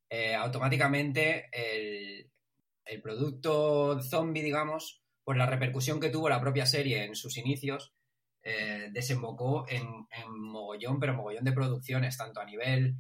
eh, automáticamente el, el producto zombie, digamos, por la repercusión que tuvo la propia serie en sus inicios, eh, desembocó en, en mogollón, pero mogollón de producciones, tanto a nivel,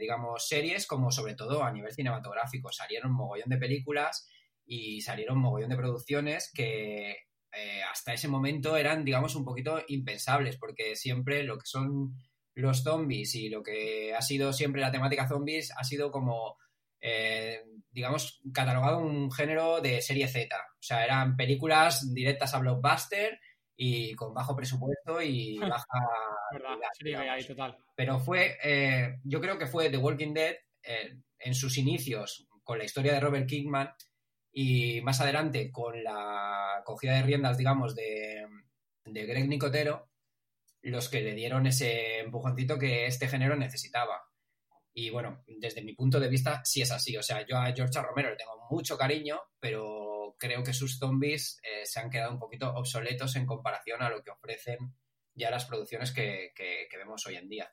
digamos, series como sobre todo a nivel cinematográfico. Salieron mogollón de películas y salieron mogollón de producciones que eh, hasta ese momento eran, digamos, un poquito impensables, porque siempre lo que son los zombies y lo que ha sido siempre la temática zombies ha sido como, eh, digamos, catalogado un género de serie Z. O sea, eran películas directas a blockbuster y con bajo presupuesto y baja... ¿Verdad? calidad, Sí, ahí, digamos. total. Pero fue, eh, yo creo que fue The Walking Dead en sus inicios con la historia de Robert Kingman y más adelante con la cogida de riendas, digamos, de, de Greg Nicotero, los que le dieron ese empujoncito que este género necesitaba. Y bueno, desde mi punto de vista, sí es así. O sea, yo a George. Romero le tengo mucho cariño, pero creo que sus zombies eh, se han quedado un poquito obsoletos en comparación a lo que ofrecen ya las producciones que- que vemos hoy en día.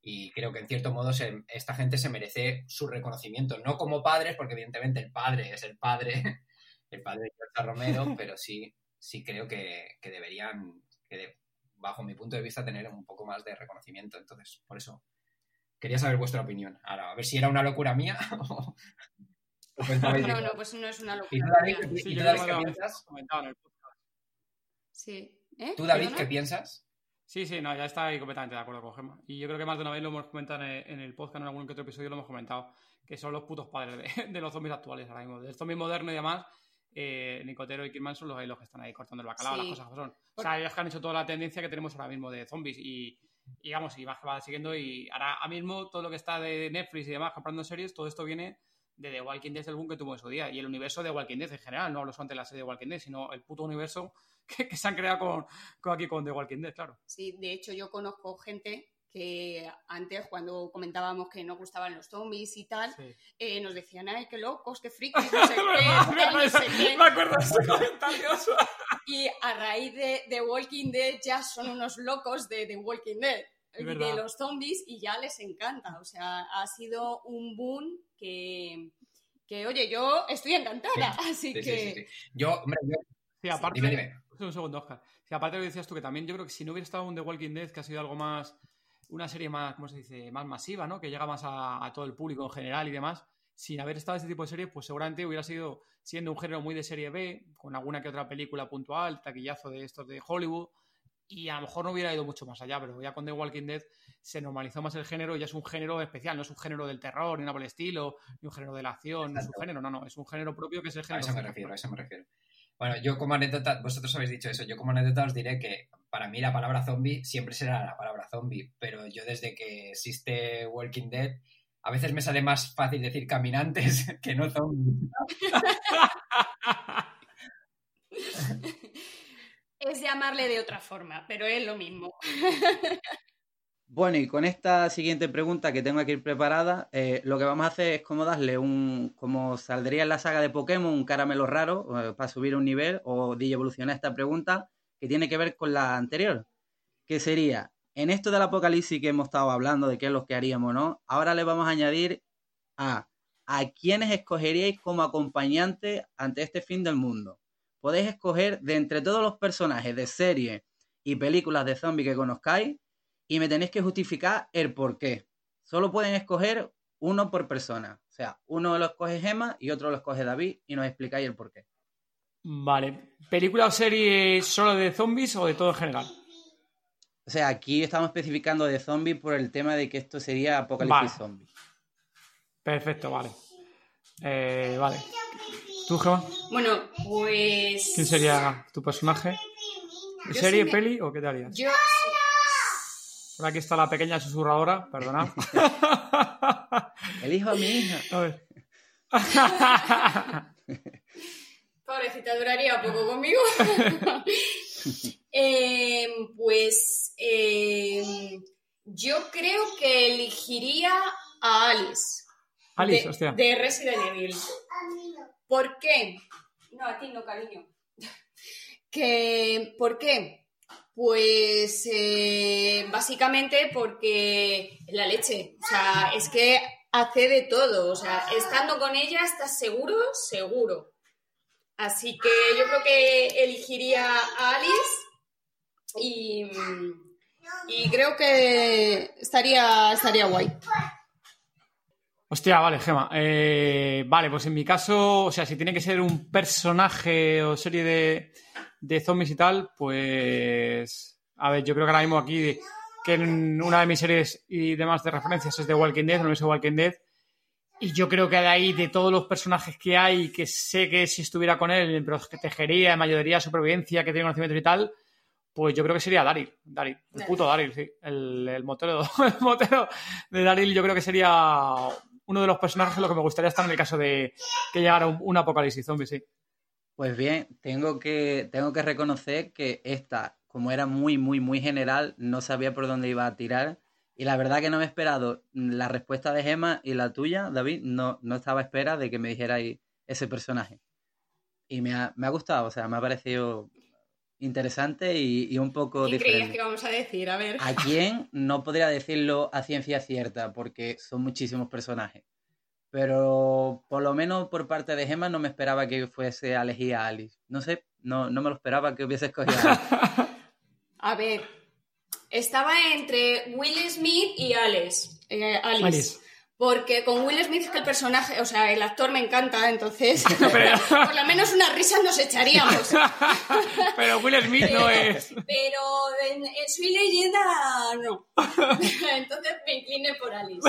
Y creo que en cierto modo se- esta gente se merece su reconocimiento, no como padres, porque evidentemente el padre es el padre, el padre de George A. Romero, pero sí, sí creo que, que deberían, que de- bajo mi punto de vista, tener un poco más de reconocimiento. Entonces, por eso quería saber vuestra opinión. Ahora, a ver si era una locura mía o, no, igual. no, pues no es una ¿Y tú, locura. Y yo tú, David, lo qué piensas? Sí. ¿Eh? ¿Tú, David, qué piensas? Sí, sí, no, ya está ahí completamente de acuerdo con Gemma. Y yo creo que más de una vez lo hemos comentado en el, podcast, en algún que otro episodio lo hemos comentado, que son los putos padres de, de los zombies actuales ahora mismo. Del zombie moderno y demás, eh, Nicotero y Kidman son los, los que están ahí cortando el bacalao, Sí. las cosas que son. O sea, ellos que han hecho toda la tendencia que tenemos ahora mismo de zombies y, digamos, y que va siguiendo. Y ahora, a mismo, todo lo que está de Netflix y demás comprando series, todo esto viene de The Walking Dead, el boom que tuvo en su día. Y el universo de Walking Dead en general, no hablo solamente de la serie de Walking Dead, sino el puto universo que, que se han creado con, con aquí con The Walking Dead, claro. Sí, de hecho yo conozco gente que antes cuando comentábamos que no gustaban los zombies y tal, Sí. eh, nos decían, ay, qué locos, qué frikis, no sé qué, tal, no sé qué". Me acuerdo de ese comentario. Y a raíz de The Walking Dead ya son unos locos de The Walking Dead, de los zombies, y ya les encanta. O sea, ha sido un boom que, que oye, yo estoy encantada. Así Sí, que... sí, sí, sí. Yo, hombre, yo... Sí, aparte. Dime, dime. Un segundo, Oscar. Sí, aparte lo que decías tú, que también yo creo que si no hubiera estado un The Walking Dead, que ha sido algo más. Una serie más, ¿cómo se dice? Más masiva, ¿no? Que llega más a, a todo el público en general y demás. Sin haber estado este tipo de series, pues seguramente hubiera sido siendo un género muy de serie B, con alguna que otra película puntual, taquillazo de estos de Hollywood. Y a lo mejor no hubiera ido mucho más allá, pero ya con The Walking Dead se normalizó más el género y ya es un género especial, no es un género del terror, ni nada por el estilo, ni un género de la acción, no es un género, no, no, es un género propio que es el A género. eso me refiero, a eso me refiero. Bueno, yo como anécdota, vosotros habéis dicho eso, yo como anécdota os diré que para mí la palabra zombie siempre será la palabra zombie, pero yo desde que existe Walking Dead, a veces me sale más fácil decir caminantes que no zombies. Es llamarle de otra forma, pero es lo mismo. Bueno, y con esta siguiente pregunta que tengo aquí preparada, eh, lo que vamos a hacer es como darle un, como saldría en la saga de Pokémon, un caramelo raro eh, para subir un nivel o evolucionar esta pregunta que tiene que ver con la anterior, que sería, en esto del apocalipsis que hemos estado hablando de qué es lo que haríamos, ¿no? Ahora le vamos a añadir a a quiénes escogeríais como acompañante ante este fin del mundo. Podéis escoger de entre todos los personajes de series y películas de zombies que conozcáis y me tenéis que justificar el por qué. Solo pueden escoger uno por persona. O sea, uno lo escoge Gemma y otro lo escoge David y nos explicáis el por qué. Vale. ¿Película o serie solo de zombies o de todo en general? O sea, aquí estamos especificando de zombies por el tema de que esto sería apocalipsis Vale. zombie. Perfecto, vale. Eh, vale. ¿Tú, Gemma? Bueno, pues... ¿Quién sería tu personaje? ¿Serie, sí me- peli o qué te harías? Yo... Por aquí está la pequeña susurradora, perdonad. Elijo a mi hija. A ver. Pobrecita, duraría poco conmigo. Eh, pues eh, yo creo que elegiría a Alice. Alice, de, hostia. de Resident Evil. ¿Por qué? No, a ti no, cariño. que, ¿Por qué? Pues eh, básicamente porque la leche. O sea, es que hace de todo. O sea, estando con ella, ¿estás seguro? Seguro. Así que yo creo que elegiría a Alice y, y creo que estaría, estaría guay. Hostia, vale, Gema. Eh, vale, pues en mi caso, o sea, si tiene que ser un personaje o serie de, de zombies y tal, pues. A ver, yo creo que ahora mismo aquí, que en una de mis series y demás de referencias es de Walking Dead, no es Walking Dead. Y yo creo que de ahí, de todos los personajes que hay, que sé que si estuviera con él, pero que tejería, mayoría, supervivencia, que tiene conocimientos y tal, pues yo creo que sería Daryl. Daryl, el puto Daryl, sí. El, el motero, el motero de Daryl, yo creo que sería uno de los personajes en los que me gustaría estar en el caso de que llegara un, un apocalipsis zombie, sí. Pues bien, tengo que, tengo que reconocer que esta, como era muy, muy, muy general, no sabía por dónde iba a tirar. Y la verdad que no me he esperado la respuesta de Gemma y la tuya, David, no, no estaba a espera de que me dijerais ese personaje. Y me ha, me ha gustado, o sea, me ha parecido interesante y, y un poco ¿Qué creías diferente. que íbamos a decir? A ver. ¿A quién? No podría decirlo a ciencia cierta, porque son muchísimos personajes. Pero por lo menos por parte de Gemma no me esperaba que fuese a elegir a Alice. No sé, no, no me lo esperaba que hubiese escogido a Alice. A ver, estaba entre Will Smith y Alice. eh, Alice. Alice. Porque con Will Smith es que el personaje, o sea, el actor me encanta, entonces Pero- por lo menos unas risas nos echaríamos. Pero Will Smith no es. Pero en, en Soy Leyenda no. Entonces me incliné por Alice.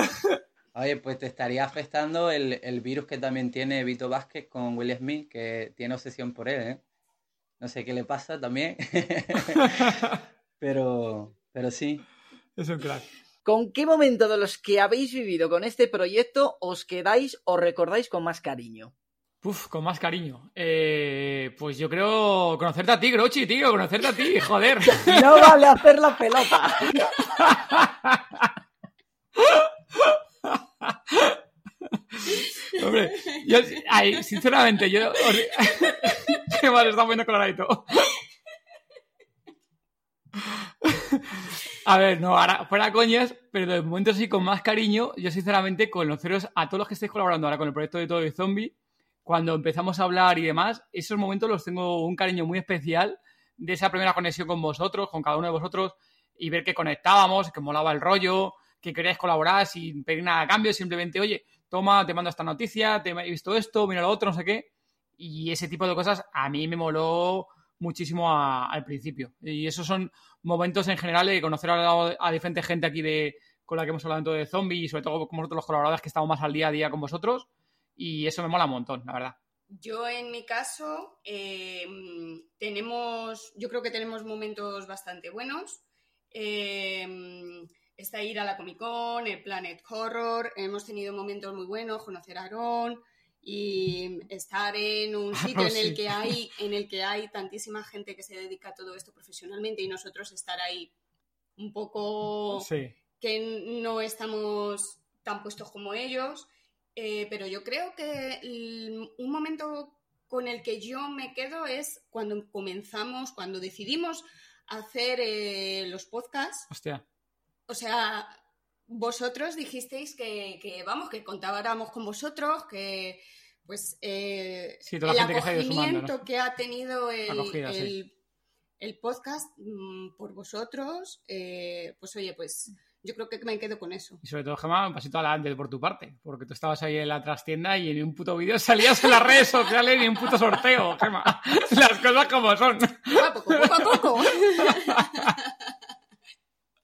Oye, pues te estaría afectando el, el virus que también tiene Vito Vázquez con Will Smith, que tiene obsesión por él, ¿eh? No sé qué le pasa también. pero, pero sí. Es un crack. ¿Con qué momento de los que habéis vivido con este proyecto os quedáis o recordáis con más cariño? Uf, con más cariño. Eh, pues yo creo conocerte a ti, Grochi, tío, conocerte a ti, joder. No vale hacer la pelota. Yo, ay, sinceramente, yo. Qué mal, está muy claradito. A ver, no, ahora fuera coñas, pero de momento sí con más cariño. Yo, sinceramente, conoceros a todos los que estáis colaborando ahora con el proyecto de Todo de Zombie, cuando empezamos a hablar y demás, esos momentos los tengo un cariño muy especial de esa primera conexión con vosotros, con cada uno de vosotros, y ver que conectábamos, que molaba el rollo, que queríais colaborar sin pedir nada a cambio, simplemente, oye, toma, te mando esta noticia, te he visto esto, mira lo otro, no sé qué. Y ese tipo de cosas a mí me moló muchísimo al principio. Y esos son momentos en general de conocer a, a diferente gente aquí de con la que hemos hablado de zombie y sobre todo con vosotros los colaboradores que estamos más al día a día con vosotros. Y eso me mola un montón, la verdad. Yo en mi caso eh, tenemos, yo creo que tenemos momentos bastante buenos. Eh, está ir a la Comic Con, el Planet Horror, hemos tenido momentos muy buenos, conocer a Aaron y estar en un sitio en el que hay, en el que hay tantísima gente que se dedica a todo esto profesionalmente y nosotros estar ahí un poco que no estamos tan puestos como ellos. Eh, pero yo creo que un momento con el que yo me quedo es cuando comenzamos, cuando decidimos hacer eh, los podcasts. Hostia. O sea, vosotros dijisteis que, vamos, que contábamos con vosotros, que pues eh, el acogimiento que, ha tenido el, el, podcast mm, por vosotros, pues oye, pues yo creo que me quedo con eso. Y sobre todo, Gemma, un pasito adelante por tu parte, porque tú estabas ahí en la trastienda y en un puto vídeo salías en las redes sociales y en un puto sorteo, Gemma. Las cosas como son. Poco a poco, poco a poco.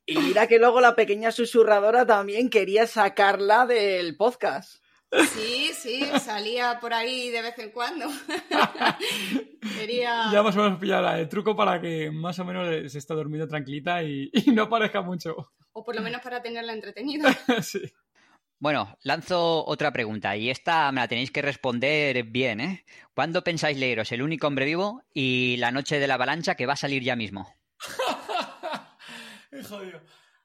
Y mira que luego la pequeña susurradora también quería sacarla del podcast. Sí, sí, salía por ahí de vez en cuando. Quería... Ya más o menos pillado el truco para que más o menos se esté durmiendo tranquilita y, no parezca mucho. O por lo menos para tenerla entretenida. sí. Bueno, lanzo otra pregunta y esta me la tenéis que responder bien, ¿eh? ¿Cuándo pensáis leeros El único hombre vivo y La noche de la avalancha que va a salir ya mismo? Jodido.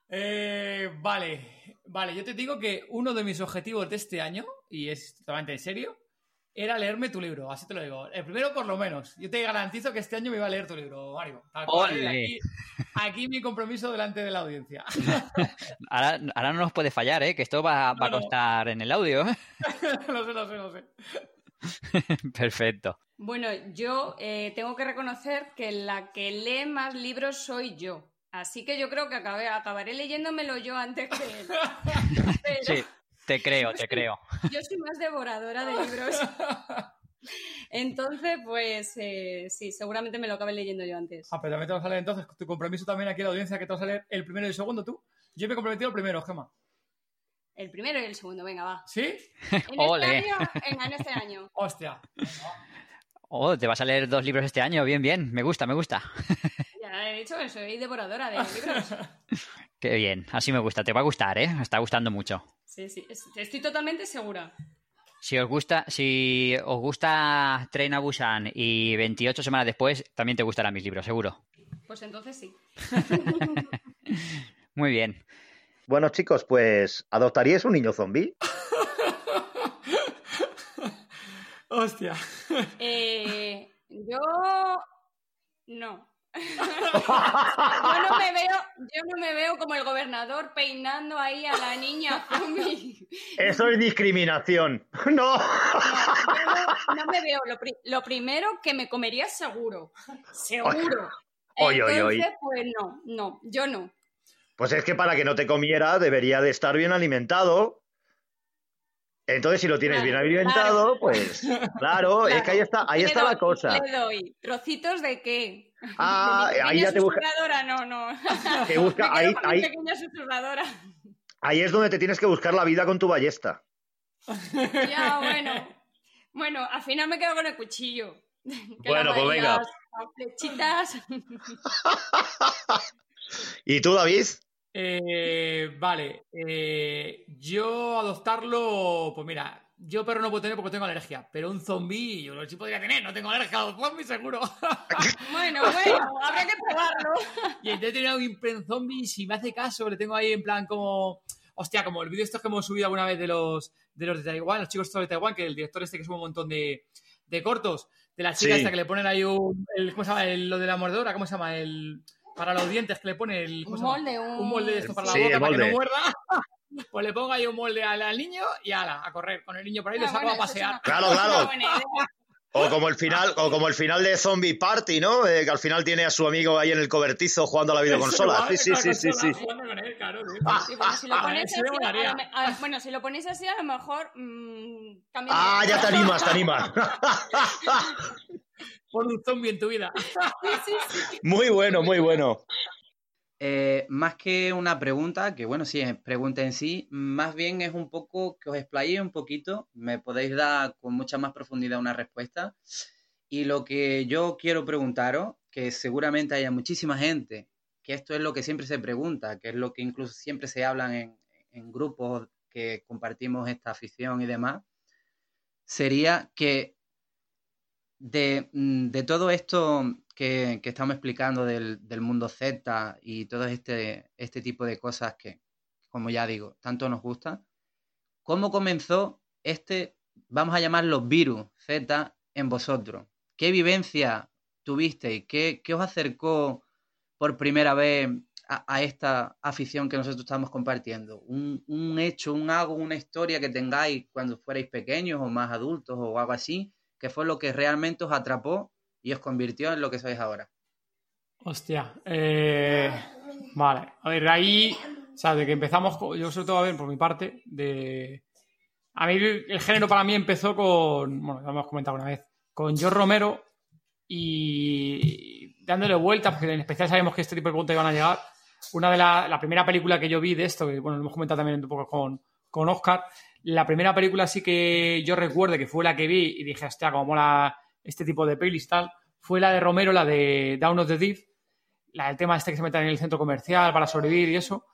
Eh, vale, vale, yo te digo que uno de mis objetivos de este año, y es totalmente en serio, era leerme tu libro, así te lo digo. El primero por lo menos. Yo te garantizo que este año me iba a leer tu libro, Mario. aquí, mi compromiso delante de la audiencia. ahora, no nos puede fallar, ¿eh? que esto va, a costar en el audio. lo sé, lo sé, lo sé. Perfecto. Bueno, yo eh, tengo que reconocer que la que lee más libros soy yo. Así que yo creo que acabaré leyéndomelo yo antes que él. Sí, te creo, te creo. Yo soy más devoradora de libros. Entonces, pues eh, sí, seguramente me lo acabe leyendo yo antes. Ah, pero también te vas a leer entonces tu compromiso también aquí en la audiencia que te vas a leer el primero y el segundo tú. Yo me he comprometido el primero, Gemma. El primero y el segundo, venga, va. ¿Sí? En este año, en este año. Hostia. Oh, te vas a leer dos libros este año, bien, bien, me gusta, me gusta. He dicho que soy devoradora de libros. Qué bien, así me gusta, te va a gustar, ¿eh? Me está gustando mucho. Sí, sí, estoy totalmente segura. Si os gusta, si os gusta Tren a Busan y 28 semanas después, también te gustarán mis libros, seguro. Pues entonces sí. Muy bien. Bueno, chicos, pues ¿adoptaríais un niño zombie? Hostia. Eh, yo no. Yo, no me veo, yo no me veo como el gobernador peinando ahí a la niña Eso es discriminación. No. No, me veo. Lo, primero que me comería seguro. Seguro. Entonces, pues no, no, yo no. Pues es que para que no te comiera debería de estar bien alimentado entonces, si lo tienes bien alimentado, pues claro, es que ahí está, ahí está la cosa. Le doy trocitos de qué. Ah, ahí ya te busca. No, no. Te busca ahí, ahí. Pequeña susurradora. Ahí es donde te tienes que buscar la vida con tu ballesta. Ya, bueno. Bueno, al final me quedo con el cuchillo. bueno, pues venga. Las flechitas. ¿Y tú, David? Eh, vale, eh, yo adoptarlo, pues mira, yo perro no puedo tener porque tengo alergia, pero un zombie yo lo sí podría tener, no tengo alergia a los zombies seguro. bueno, bueno, habrá que probarlo. Y entonces tener un imprent zombie, si me hace caso, le tengo ahí en plan como... hostia, como el vídeo estos que hemos subido alguna vez de los de los de Taiwán, los chicos de Taiwán, que el director este que sube un montón de, de cortos, de la chica Sí. esta que le ponen ahí un, el, ¿cómo se llama? El- lo de la mordedora, ¿cómo se llama? El, para los dientes que le pone el, ¿cómo Un molde, un... un molde de esto para la Sí, boca para que no muerda. Pues le pongo ahí un molde al, al niño y ala, a correr con el niño por ahí, Ah, lo saco bueno, a pasear. una- Claro, claro. idea. O como el final, o como el final de Zombie Party, ¿no? Eh, que al final tiene a su amigo ahí en el cobertizo jugando a la videoconsola. Sí, sí, sí, sí, sí. Bueno, si lo Ah, me así, a lo mejor mm, cambia. Ah, ya te animas, te animas. Pon un zombie en tu vida. Sí, sí, sí. Muy bueno, muy bueno. Eh, más que una pregunta, que bueno, sí, es pregunta en sí, más bien es un poco que os explayéis un poquito, me podéis dar con mucha más profundidad una respuesta. Y lo que yo quiero preguntaros, que seguramente haya muchísima gente, que esto es lo que siempre se pregunta, que es lo que incluso siempre se hablan en, en grupos que compartimos esta afición y demás, sería que de, mm, de todo esto que, que estamos explicando del, del mundo Z y todo este, este tipo de cosas que, como ya digo, tanto nos gusta, ¿cómo comenzó este, vamos a llamarlo virus Z en vosotros? ¿Qué vivencia tuvisteis? ¿Qué, qué os acercó por primera vez a, a esta afición que nosotros estamos compartiendo? ¿Un, un hecho, un algo, una historia que tengáis cuando fuerais pequeños o más adultos o algo así, que fue lo que realmente os atrapó y os convirtió en lo que sois ahora? Hostia. eh, vale. A ver, ahí, o sea, de que empezamos, yo sobre todo a ver por mi parte, de... A mí el, género para mí empezó con, bueno, ya lo hemos comentado una vez, con George Romero y dándole vueltas, porque en especial sabíamos que este tipo de preguntas iban a llegar. Una de la, la primera película que yo vi de esto, que bueno, lo hemos comentado también un poco con, con Oscar, la primera película sí que yo recuerdo que fue la que vi y dije, hostia, como mola este tipo de pelis tal, fue la de Romero, la de Down of the Deep, la del tema este que se meten en el centro comercial para sobrevivir y eso.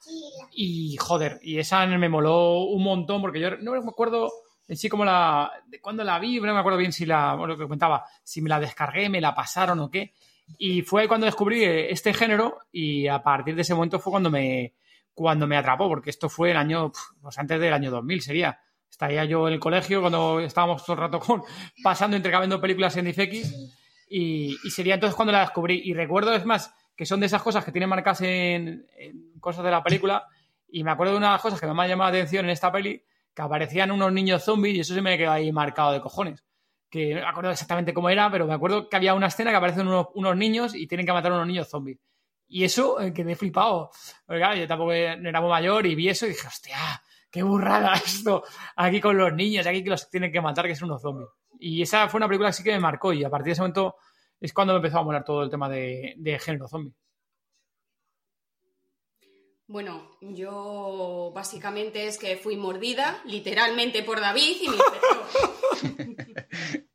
Y joder, y esa me moló un montón porque yo no me acuerdo en sí como la. de cuándo la vi, no me acuerdo bien si la. Bueno, lo que comentaba, si me la descargué, me la pasaron o qué. Y fue cuando descubrí este género y a partir de ese momento fue cuando me, cuando me atrapó, porque esto fue el año, pues antes del año 2000 sería. Estaría yo en el colegio cuando estábamos todo el rato con, pasando, intercambiando películas en DFX y, y sería entonces cuando la descubrí. Y recuerdo, es más, que son de esas cosas que tienen marcas en, en cosas de la película. Y me acuerdo de una de las cosas que me ha llamado la atención en esta peli, que aparecían unos niños zombies y eso se me quedó ahí marcado de cojones. Que no me acuerdo exactamente cómo era, pero me acuerdo que había una escena que aparecen unos, unos niños y tienen que matar a unos niños zombies. Y eso eh, quedé flipado. Porque claro, yo tampoco no era muy mayor y vi eso y dije, hostia, qué burrada esto. Aquí con los niños, aquí que los tienen que matar, que son unos zombies. Y esa fue una película que sí que me marcó y a partir de ese momento es cuando me empezó a molar todo el tema de, de género zombie. Bueno, yo básicamente es que fui mordida, literalmente por David y me infectó.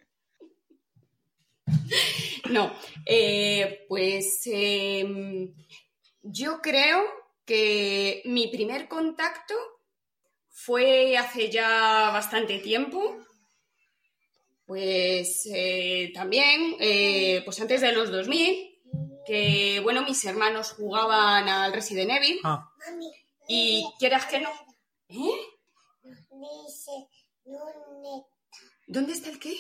No, eh, pues eh, yo creo que mi primer contacto fue hace ya bastante tiempo. Pues eh, también, eh, pues antes de los 2000, que bueno, mis hermanos jugaban al Resident Evil Ah, y quieras que no. ¿Eh? ¿Dónde está el qué?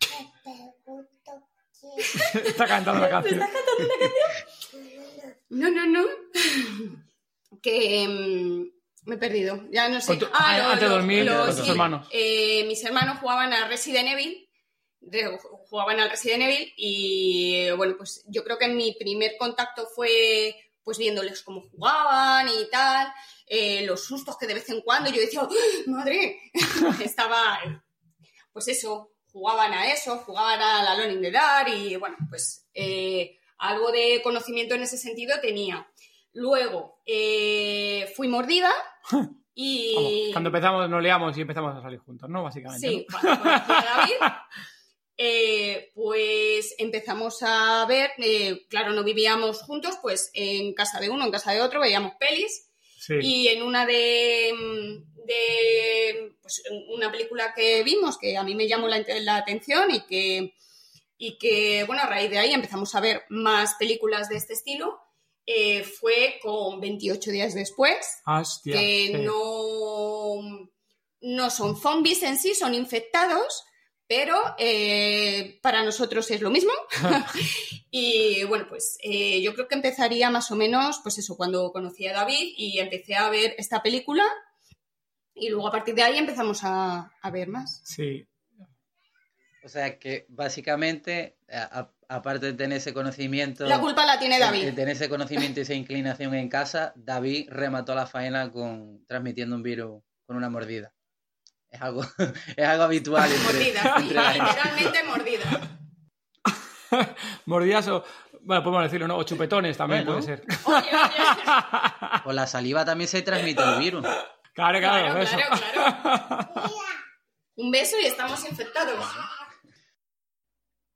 te pregunto. está cantando la canción. No, no, no. que mm, me he perdido. Ya no sé. Tu- ah, antes de dormir, con tus hermanos. eh, mis hermanos jugaban a Resident Evil. jugaban al Resident Evil y bueno, pues yo creo que mi primer contacto fue pues viéndoles cómo jugaban y tal, eh, los sustos que de vez en cuando yo decía, ¡Ah, ¡madre! Estaba, pues eso, jugaban a eso, jugaban a la in the Dark y bueno, pues eh, algo de conocimiento en ese sentido tenía. Luego eh, fui mordida y... Vamos, cuando empezamos, nos liamos y empezamos a salir juntos, ¿no? Básicamente. Sí, ¿no? David, eh, pues empezamos a ver, claro, no vivíamos juntos, pues en casa de uno, en casa de otro, veíamos pelis Sí. y en una de, mm, de pues, una película que vimos que a mí me llamó la, la atención y que, y que, bueno, a raíz de ahí empezamos a ver más películas de este estilo. eh, fue con 28 días después, Hostia. que sí. no, no son zombies en sí, son infectados, pero eh, para nosotros es lo mismo. y bueno, pues eh, yo creo que empezaría más o menos, pues eso, cuando conocí a David y empecé a ver esta película. Y luego a partir de ahí empezamos a, a ver más. Sí. O sea que básicamente, a- a- aparte de tener ese conocimiento, La culpa la tiene de- de David. tener ese conocimiento y esa inclinación en casa, David remató la faena con transmitiendo un virus con una mordida. Es algo, es algo habitual entre, Mordida, entre literalmente mordida. Mordidas o. Bueno, podemos decirlo, ¿no? O chupetones también Bueno. puede ser. Oye, oye. Con la saliva también se transmite el virus. Claro, claro, Claro, eso. claro, claro. Un beso y estamos infectados.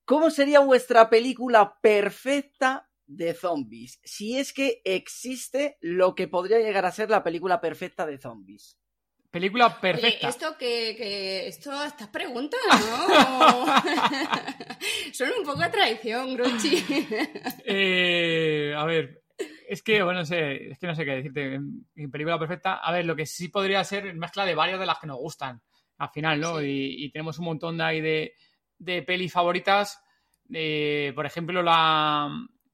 ¿Cómo sería vuestra película perfecta de zombies? Si es que existe lo que podría llegar a ser la película perfecta de zombies. Película Oye, perfecta. esto que, que esto, estas preguntas, ¿no? Son un poco a traición, Gruchi. Eh, a ver, es que, bueno, no sé, es que no sé qué decirte. En, en película perfecta, a ver, lo que sí podría ser mezcla de varias de las que nos gustan, al final, ¿no? Sí. Y, y tenemos un montón de ahí de, de pelis favoritas. Eh, por ejemplo, la,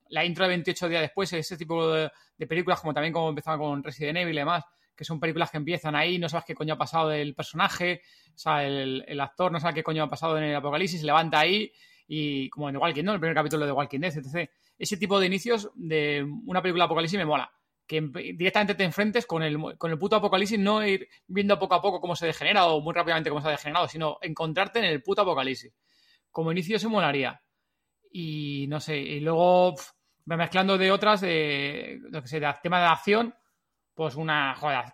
la intro de 28 días después, ese tipo de, de películas, como también como empezaba con Resident Evil y demás, que son películas que empiezan ahí, no sabes qué coño ha pasado del personaje, o sea, el, el actor no sabe qué coño ha pasado en el apocalipsis, se levanta ahí y como en The Walking, ¿no? El primer capítulo de Walking Dead, etc. Ese tipo de inicios de una película de apocalipsis me mola. Que directamente te enfrentes con el, con el puto apocalipsis, no ir viendo poco a poco cómo se degenera o muy rápidamente cómo se ha degenerado, sino encontrarte en el puto apocalipsis. Como inicio se molaría. Y no sé, y luego mezclando de otras, de, que sé, tema de acción, pues una, joder,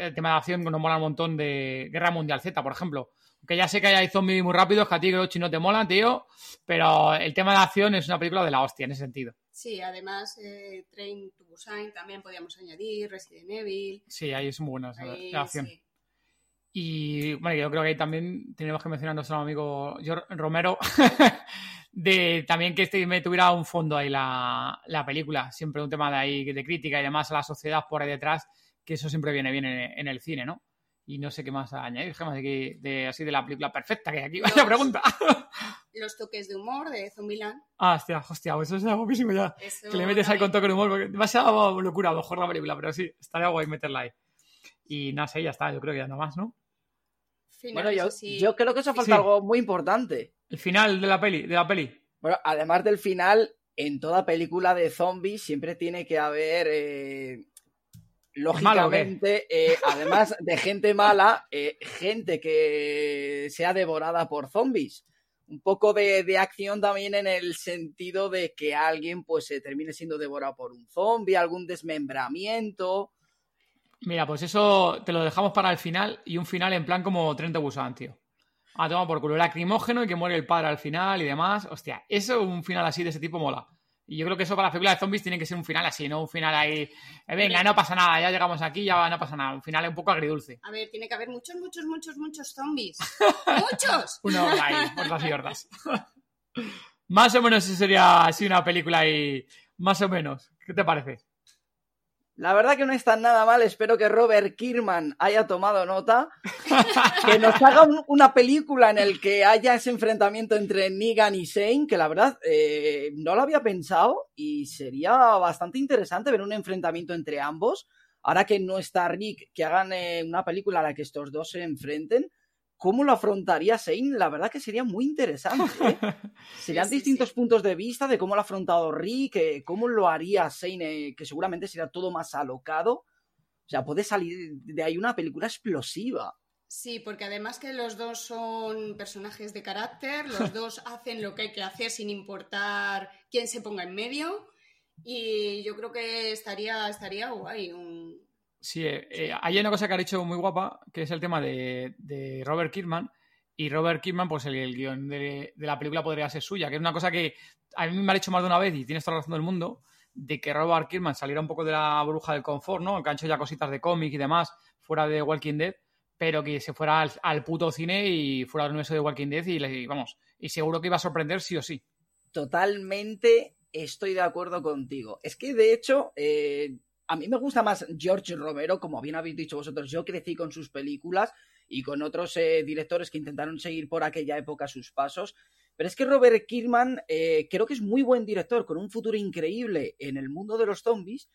el tema de acción nos mola un montón de Guerra Mundial Z, por ejemplo. Que ya sé que hay zombies muy rápidos que a ti, Grochi, no te molan, tío, pero el tema de acción es una película de la hostia en ese sentido. Sí, además, eh, Train to Busan también podíamos añadir, Resident Evil. Sí, ahí buenas eh, ahí, de acción. sí. Y bueno, yo creo que ahí también tenemos que mencionar a nuestro amigo Romero, de también que este me tuviera un fondo ahí la, la película, siempre un tema de ahí de crítica y demás a la sociedad por ahí detrás, que eso siempre viene bien en, en el cine, ¿no? Y no sé qué más añadir, Gemma, de, que- de así de la película perfecta, que aquí vaya Los- pregunta. Los toques de humor de Zombieland. ah, hostia, hostia, eso es guapísimo ya. eso Que le metes ahí con toque de humor, porque demasiado locura a lo mejor la película, pero sí, estaría guay meterla ahí. Y nada, sé, ya está, yo creo que ya no más, ¿no? Bueno, yo, así. yo creo que eso falta Sí. algo muy importante. El final de la peli, de la peli. Bueno, además del final, en toda película de zombies siempre tiene que haber, eh? Lógicamente, eh, además de gente mala, eh, gente que sea devorada por zombies. Un poco de, de acción también en el sentido de que alguien pues se termine siendo devorado por un zombie, algún desmembramiento. Mira, pues eso te lo dejamos para el final y un final en plan como Tren to Busan, tío. Ah, toma por culo, lacrimógeno y que muere el padre al final y demás. Hostia, eso, un final así de ese tipo mola. Y yo creo que eso para las películas de zombies tiene que ser un final así, no un final ahí. eh, venga, no pasa nada, ya llegamos aquí, ya no pasa nada. Un final un poco agridulce. A ver, tiene que haber muchos, muchos, muchos, muchos zombies. ¡Muchos! Horda ahí, hordas y hordas. más o menos eso sería así una película y. Más o menos. ¿Qué te parece? La verdad que no está nada mal, espero que Robert Kierman haya tomado nota, que nos haga un- una película en el que haya ese enfrentamiento entre Negan y Shane, que la verdad eh, no lo había pensado y sería bastante interesante ver un enfrentamiento entre ambos. Ahora que no está Rick, que hagan eh, una película a la que estos dos se enfrenten, ¿cómo lo afrontaría Shane? La verdad que sería muy interesante. ¿eh? Serían Sí, sí, distintos sí. puntos de vista de cómo lo ha afrontado Rick, eh, cómo lo haría Shane, eh, que seguramente será todo más alocado. O sea, puede salir de ahí una película explosiva. Sí, porque además que los dos son personajes de carácter, los dos hacen lo que hay que hacer sin importar quién se ponga en medio. Y yo creo que estaría, estaría guay. Un... Sí, eh, eh, hay una cosa que ha dicho muy guapa, que es el tema de, Robert Kirkman. Y Robert Kirkman, pues el, el guion de, la película podría ser suya, que es una cosa que a mí me ha dicho más de una vez, y tienes toda la razón del mundo, de que Robert Kirkman saliera un poco de la bruja del confort, ¿no? Que hecho ya cositas de cómic y demás, fuera de Walking Dead, pero que se fuera al, puto cine y fuera al universo de Walking Dead y, y vamos, y seguro que iba a sorprender sí o sí. Totalmente estoy de acuerdo contigo. Es que, de hecho, eh, a mí me gusta más George Romero, como bien habéis dicho vosotros. Yo crecí con sus películas y con otros eh, directores que intentaron seguir por aquella época sus pasos. Pero es que Robert Kirkman eh, creo que es muy buen director, con un futuro increíble en el mundo de los zombies,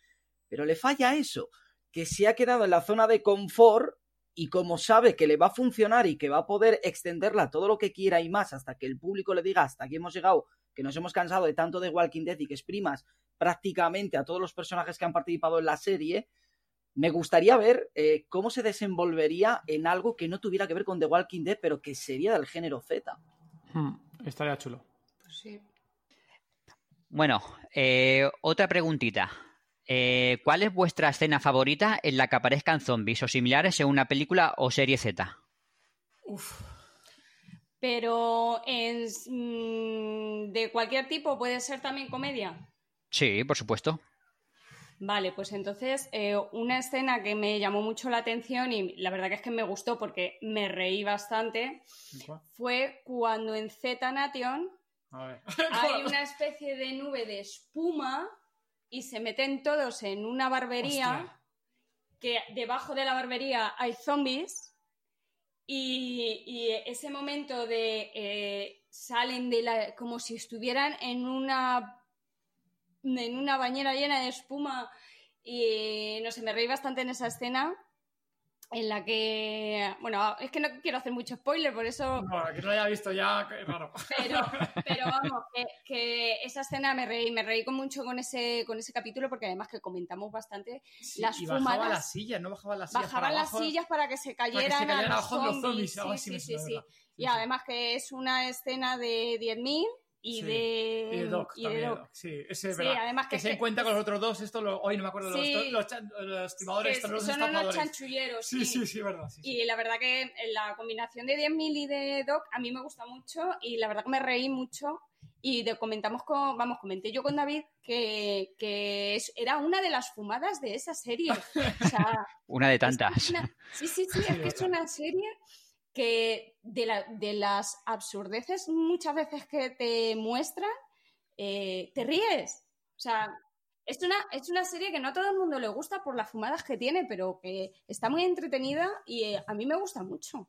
pero le falla eso, que se ha quedado en la zona de confort y como sabe que le va a funcionar y que va a poder extenderla todo lo que quiera y más hasta que el público le diga hasta aquí hemos llegado, que nos hemos cansado de tanto de Walking Dead y que exprimas prácticamente a todos los personajes que han participado en la serie, me gustaría ver eh, cómo se desenvolvería en algo que no tuviera que ver con The Walking Dead, pero que sería del género Z. Hmm, estaría chulo. Pues sí. Bueno, eh, otra preguntita. Eh, ¿Cuál es vuestra escena favorita en la que aparezcan zombies o similares en una película o serie Z? Uf. Pero en, mm, de cualquier tipo puede ser también comedia. Sí, por supuesto. Vale, pues entonces eh, una escena que me llamó mucho la atención y la verdad que es que me gustó porque me reí bastante fue cuando en Z Nation hay una especie de nube de espuma y se meten todos en una barbería Hostia. que debajo de la barbería hay zombies y, y ese momento de eh, salen de la como si estuvieran en una en una bañera llena de espuma y no sé, me reí bastante en esa escena en la que, bueno, es que no quiero hacer mucho spoiler, por eso, No, que no lo haya visto ya, raro. pero, pero vamos, que, que esa escena me reí, me reí con mucho con ese, con ese capítulo porque además que comentamos bastante Sí, las y bajaba fumadas- las sillas, no bajaba las sillas. bajaban para las abajo. sillas para que se para que cayeran, se cayeran a abajo de los zombies. Sí, sí, sí, Y además que es una escena de 10.000 y, Sí. de, Y de Doc y de también. Doc. Sí, ese es Sí, verdad. además que que se que- encuentra con los otros dos, esto lo, hoy no me acuerdo de Sí. los, los, los timadores, estos, los son unos chanchulleros. Sí, sí, sí, verdad. sí, sí. Y la verdad que la combinación de 10.000 y de Doc a mí me gusta mucho y la verdad que me reí mucho y de- comentamos con, vamos, comenté yo con David que, que es- era una de las fumadas de esa serie. O sea, Una de que es tantas. una- sí, sí, sí, es que es una serie que de, la- de las absurdeces muchas veces que te muestran, eh, te ríes. O sea, es una, es una serie que no a todo el mundo le gusta por las fumadas que tiene, pero que está muy entretenida y eh, a mí me gusta mucho.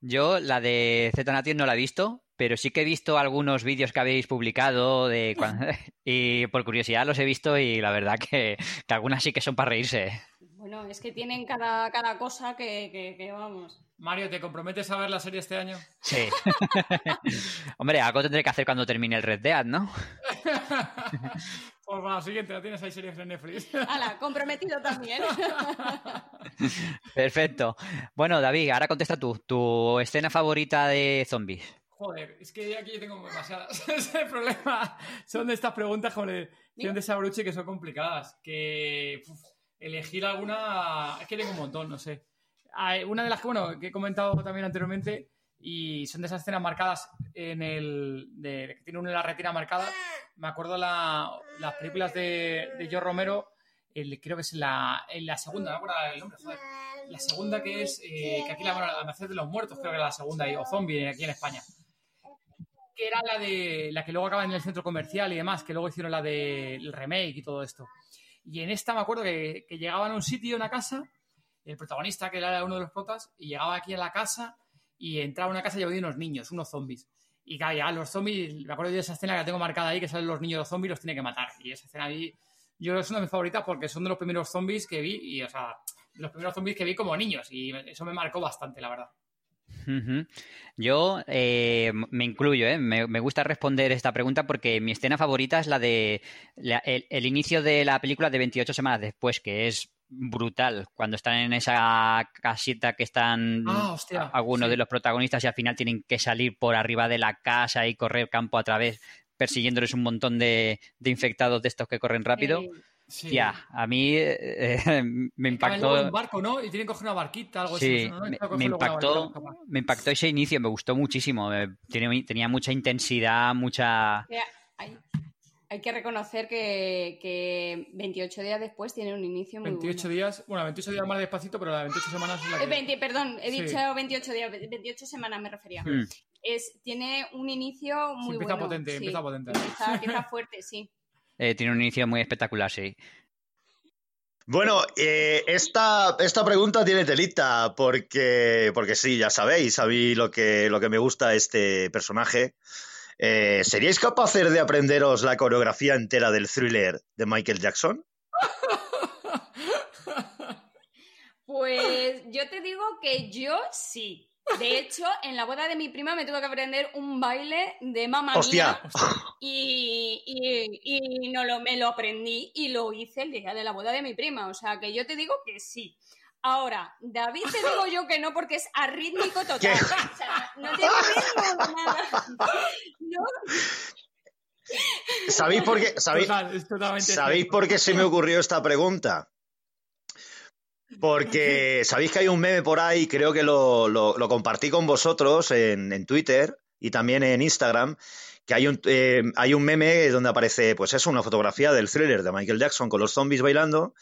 Yo la de Z Nation no la he visto, pero sí que he visto algunos vídeos que habéis publicado de y por curiosidad los he visto y la verdad que, que algunas sí que son para reírse. Bueno, es que tienen cada, cada cosa que, que- que, vamos. Mario, ¿te comprometes a ver la serie este año? Sí. Hombre, algo tendré que hacer cuando termine el Red Dead, ¿no? Pues la siguiente, la tienes ahí series en Netflix. ¡Hala! Comprometido también. Perfecto. Bueno, David, ahora contesta tú. ¿Tu escena favorita de zombies? Joder, es que aquí yo tengo demasiadas. Ese es el problema. Son de estas preguntas como le de Sabrucci que son complicadas. Que uf, elegir alguna. Es que tengo un montón, no sé. Una de las que, bueno, que he comentado también anteriormente. Y son de esas escenas marcadas en el. De, que tiene una la retina marcada. Me acuerdo la, las películas de, de Romero. el- creo que es la, la segunda, me acuerdo el nombre. La segunda que es. eh, que aquí la, bueno, la Merced de los Muertos, creo que era la segunda, o Zombie aquí en España que era la de la que luego acaba en el centro comercial y demás, que luego hicieron la del remake y todo esto. Y en esta me acuerdo que, que llegaban a un sitio, una casa, el protagonista, que era uno de los protas, y llegaba aquí a la casa y entraba a una casa y había unos niños, unos zombies. Y claro, ya los zombies, me acuerdo de esa escena que la tengo marcada ahí, que salen los niños los zombies los tiene que matar. Y esa escena ahí, yo es una de mis favoritas porque son de los primeros zombies que vi, y o sea, de los primeros zombies que vi como niños, y eso me marcó bastante, la verdad. Yo eh, me incluyo, ¿eh? me, me gusta responder esta pregunta porque mi escena favorita es la de la- el, el inicio de la película de 28 semanas después, que es brutal, cuando están en esa casita que están Ah, hostia, algunos sí. de los protagonistas y al final tienen que salir por arriba de la casa y correr campo a través persiguiéndoles un montón de, de infectados de estos que corren rápido. Sí. Tía, a mí eh, me Acaban luego en impactó. un barco, ¿no? Y tienen que coger una barquita, algo Sí, así. me, me impactó, barquita me impactó ese inicio, me gustó muchísimo. eh, Tiene, tenía mucha intensidad, mucha... hay, hay que reconocer que, que 28 días después tiene un inicio muy 28 bueno. días, bueno, 28 días más despacito, pero la de 28 semanas es la que... Eh, 20, perdón, he Sí. dicho 28 días, 28 semanas me refería. Mm. Es, tiene un inicio muy empieza bueno. potente, sí. empieza potente. Empieza, empieza fuerte, sí. Eh, tiene un inicio muy espectacular, sí. Bueno, eh, esta, esta pregunta tiene telita, porque, porque sí, ya sabéis, sabéis lo que, lo que me gusta este personaje. Eh, ¿Seríais capaces de aprenderos la coreografía entera del thriller de Michael Jackson? Pues yo te digo que yo sí. De hecho, en la boda de mi prima me tuve que aprender un baile de mamá Hostia. mía y, y- y no lo, me lo aprendí y lo hice el día de la boda de mi prima. O sea, que yo te digo que sí. Ahora, David te digo yo que no porque es arrítmico total. ¿Qué? O sea, no tiene ritmo, nada. No, ¿Sabéis por qué? ¿Sabéis, Total, es totalmente ¿Sabéis cierto. por qué se me ocurrió esta pregunta? Porque sabéis que hay un meme por ahí, creo que lo, lo- lo compartí con vosotros en, en Twitter y también en Instagram, que hay un, eh, hay un meme donde aparece, pues eso, una fotografía del thriller de Michael Jackson con los zombies bailando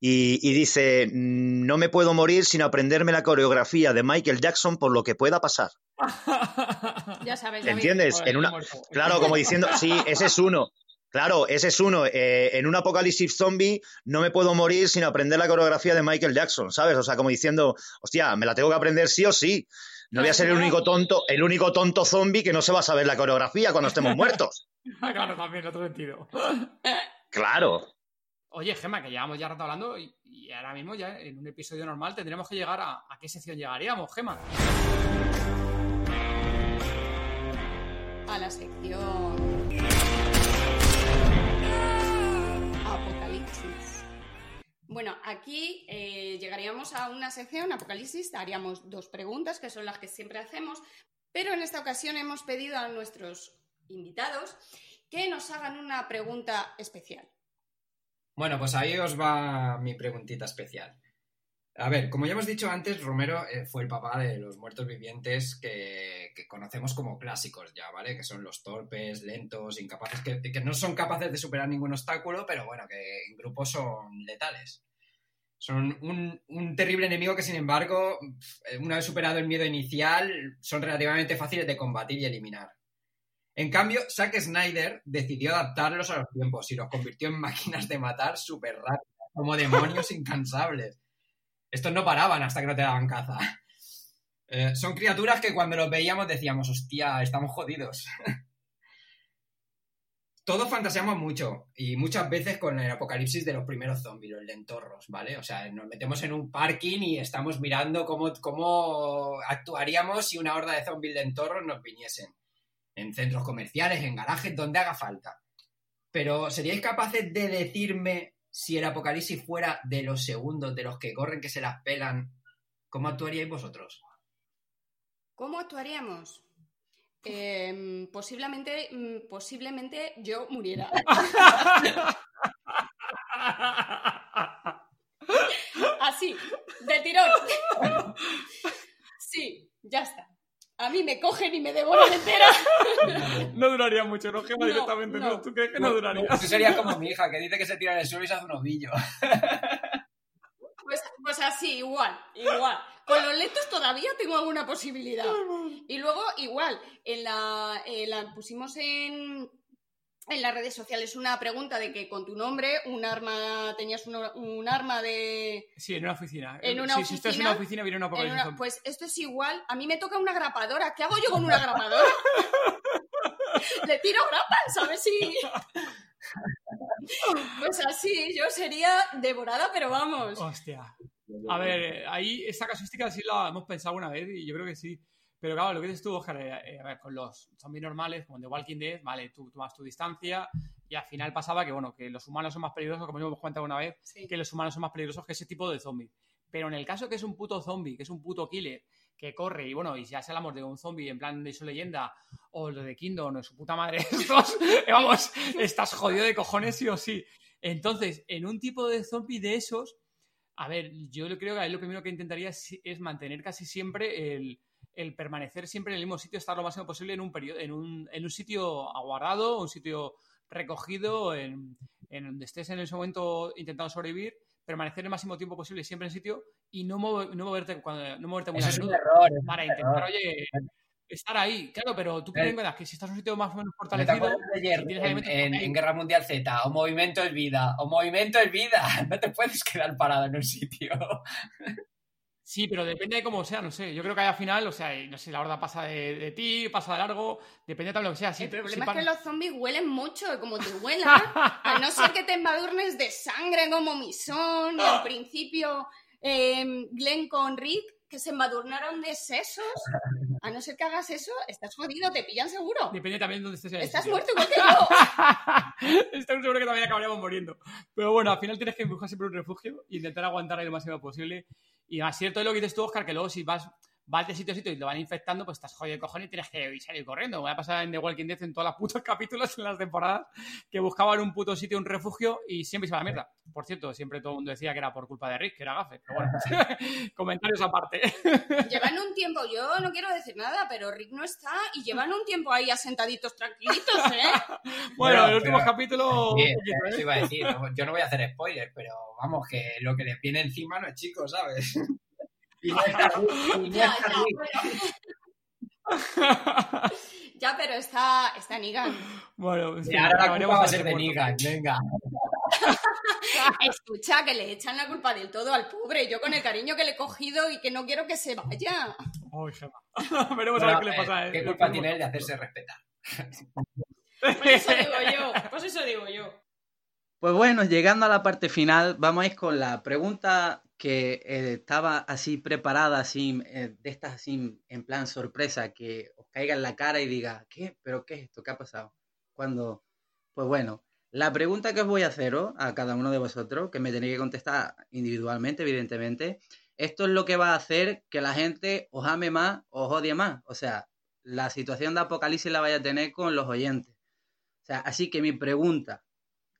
y, y dice, "Mm, no me puedo morir sin aprenderme la coreografía de Michael Jackson por lo que pueda pasar. ya sabes. ¿Entiendes? Joder, En una. Claro, como diciendo, sí, ese es uno. Claro, ese es uno. Eh, en un apocalipsis zombie no me puedo morir sin aprender la coreografía de Michael Jackson, ¿sabes? O sea, como diciendo, hostia, me la tengo que aprender sí o sí. No voy a ser el único tonto, el único tonto zombie que no se va a saber la coreografía cuando estemos muertos. claro, también, otro sentido. Claro. Oye, Gemma, que llevamos ya rato hablando y, y ahora mismo ya en un episodio normal tendríamos que llegar a, a qué sección llegaríamos, Gemma. a la sección Bueno, aquí eh, llegaríamos a una sección Apocalipsis, haríamos dos preguntas, que son las que siempre hacemos, pero en esta ocasión hemos pedido a nuestros invitados que nos hagan una pregunta especial. Bueno, pues ahí os va mi preguntita especial. A ver, como ya hemos dicho antes, Romero eh, fue el papá de los muertos vivientes que, que conocemos como clásicos ya, ¿vale? Que son los torpes, lentos, incapaces, que, que no son capaces de superar ningún obstáculo, pero bueno, que en grupo son letales. Son un, un terrible enemigo que, sin embargo, una vez superado el miedo inicial, son relativamente fáciles de combatir y eliminar. En cambio, Zack Snyder decidió adaptarlos a los tiempos y los convirtió en máquinas de matar súper rápidas, como demonios incansables. Estos no paraban hasta que no te daban caza. Eh, son criaturas que cuando los veíamos decíamos, hostia, estamos jodidos. Todos fantaseamos mucho y muchas veces con el apocalipsis de los primeros zombies, los lentorros, ¿vale? O sea, nos metemos en un parking y estamos mirando cómo, cómo actuaríamos si una horda de zombies lentorros nos viniesen. En centros comerciales, en garajes, donde haga falta. Pero ¿seríais capaces de decirme si el apocalipsis fuera de los segundos, de los que corren, que se las pelan? ¿Cómo actuaríais vosotros? ¿Cómo actuaríamos? Eh, posiblemente, mm, posiblemente yo muriera. Así, de tirón. Sí, ya está. A mí me cogen y me devoran entera. No duraría mucho, ¿no? No, Directamente, no. ¿no? ¿Tú crees que no duraría? Tú serías como mi hija, que dice que se tira en el suelo y se hace un ovillo. Pues, pues así, igual, igual. Con los lentos todavía tengo alguna posibilidad. Y luego, igual, en la, en la- pusimos en, en las redes sociales una pregunta de que con tu nombre un arma tenías un, un arma de Sí, en una oficina. En una si, si estás en oficina, una oficina, viene una en una- pues esto es igual. A mí me toca una grapadora. ¿Qué hago yo con una grapadora? Le tiro grapas, a ver si. Pues así, yo sería devorada, pero vamos. Hostia. A ver, ahí esta casuística sí la hemos pensado una vez y yo creo que sí. Pero claro, lo que dices tú, Oscar, eh, eh, a ver, con los zombies normales, como en The Walking Dead, vale, tú tomas tu distancia y al final pasaba que, bueno, que los humanos son más peligrosos, como ya hemos comentado una vez, Sí. que los humanos son más peligrosos que ese tipo de zombies. Pero en el caso que es un puto zombie, que es un puto killer, que corre y bueno, y ya se hablamos de un zombie en plan de su leyenda o lo de Kingdom o su puta madre, estos, vamos, estás jodido de cojones sí o sí. Entonces, en un tipo de zombie de esos, a ver, yo creo que ahí lo primero que intentaría es, es mantener casi siempre el, el permanecer siempre en el mismo sitio, estar lo máximo posible en un periodo, en un, en un sitio aguardado, un sitio recogido, en, en donde estés en ese momento intentando sobrevivir, permanecer el máximo tiempo posible siempre en sitio y no, mover- no moverte cuando no moverte muy Eso a es un error. es un para error. intentar, oye, estar ahí. Claro, pero tú Eh. piensas que si estás en un sitio más o menos ¿No te fortalecido, ayer si en, en- en Guerra Mundial Z? O movimiento es vida, o movimiento es vida. No te puedes quedar parado en un sitio. Sí, pero depende de cómo sea, no sé. Yo creo que al final, o sea, y no sé, la horda pasa de, de ti, pasa de largo, depende también de lo que sea. Si, El problema es que los zombies huelen mucho, como te huelan, a no ser que te embadurnes de sangre como Misón, y al principio eh, Glenn con Rick, que se embadurnaron de sesos, a no ser que hagas eso, estás jodido, te pillan seguro. Depende también de dónde estés en el Estás sitio. muerto igual que yo. Estoy seguro que también acabaríamos muriendo. Pero bueno, al final tienes que buscar siempre un refugio e intentar aguantar ahí lo máximo posible. Y cierto es lo que dices tú, Oscar, que luego si vas, vas de sitio a sitio y te van infectando, pues estás jodido de cojones y tienes que salir corriendo. Me ha pasado en The Walking Dead en todos los putos capítulos en las temporadas que buscaban un puto sitio, un refugio y siempre se iba a la mierda. Por cierto, siempre todo el mundo decía que era por culpa de Rick, que era gafe. Pero bueno, comentarios aparte. Llevan un tiempo, yo no quiero decir nada, pero Rick no está y llevan un tiempo ahí asentaditos tranquilitos, ¿eh? Bueno, los últimos pero- capítulos... Sí, poquito, ¿eh? eso iba a decir. yo no voy a hacer spoiler, pero vamos, que lo que les viene encima no es chico, ¿sabes? Y no está Rick, y no Ya, está ya, Rick. bueno. Ya, pero está, está Negan. bueno, ahora la culpa va a ser de. Negan, venga. Escucha, que le echan la culpa del todo al pobre. Yo con el cariño que le he cogido y que no quiero que se vaya. Ay, Gemma. Veremos a ver qué le pasa. eh, ¿Qué culpa tiene él de hacerse respetar? Pues eso digo yo. Pues eso digo yo. Pues bueno, llegando a la parte final, vamos a ir con la pregunta que eh, estaba así preparada, así, eh, de estas así en plan sorpresa, que os caiga en la cara y diga, ¿qué? ¿Pero qué es esto? ¿Qué ha pasado? Cuando, pues bueno, la pregunta que os voy a haceros a cada uno de vosotros, que me tenéis que contestar individualmente, evidentemente, esto es lo que va a hacer que la gente os ame más, os odie más. O sea, la situación de apocalipsis la vaya a tener con los oyentes. O sea, así que mi pregunta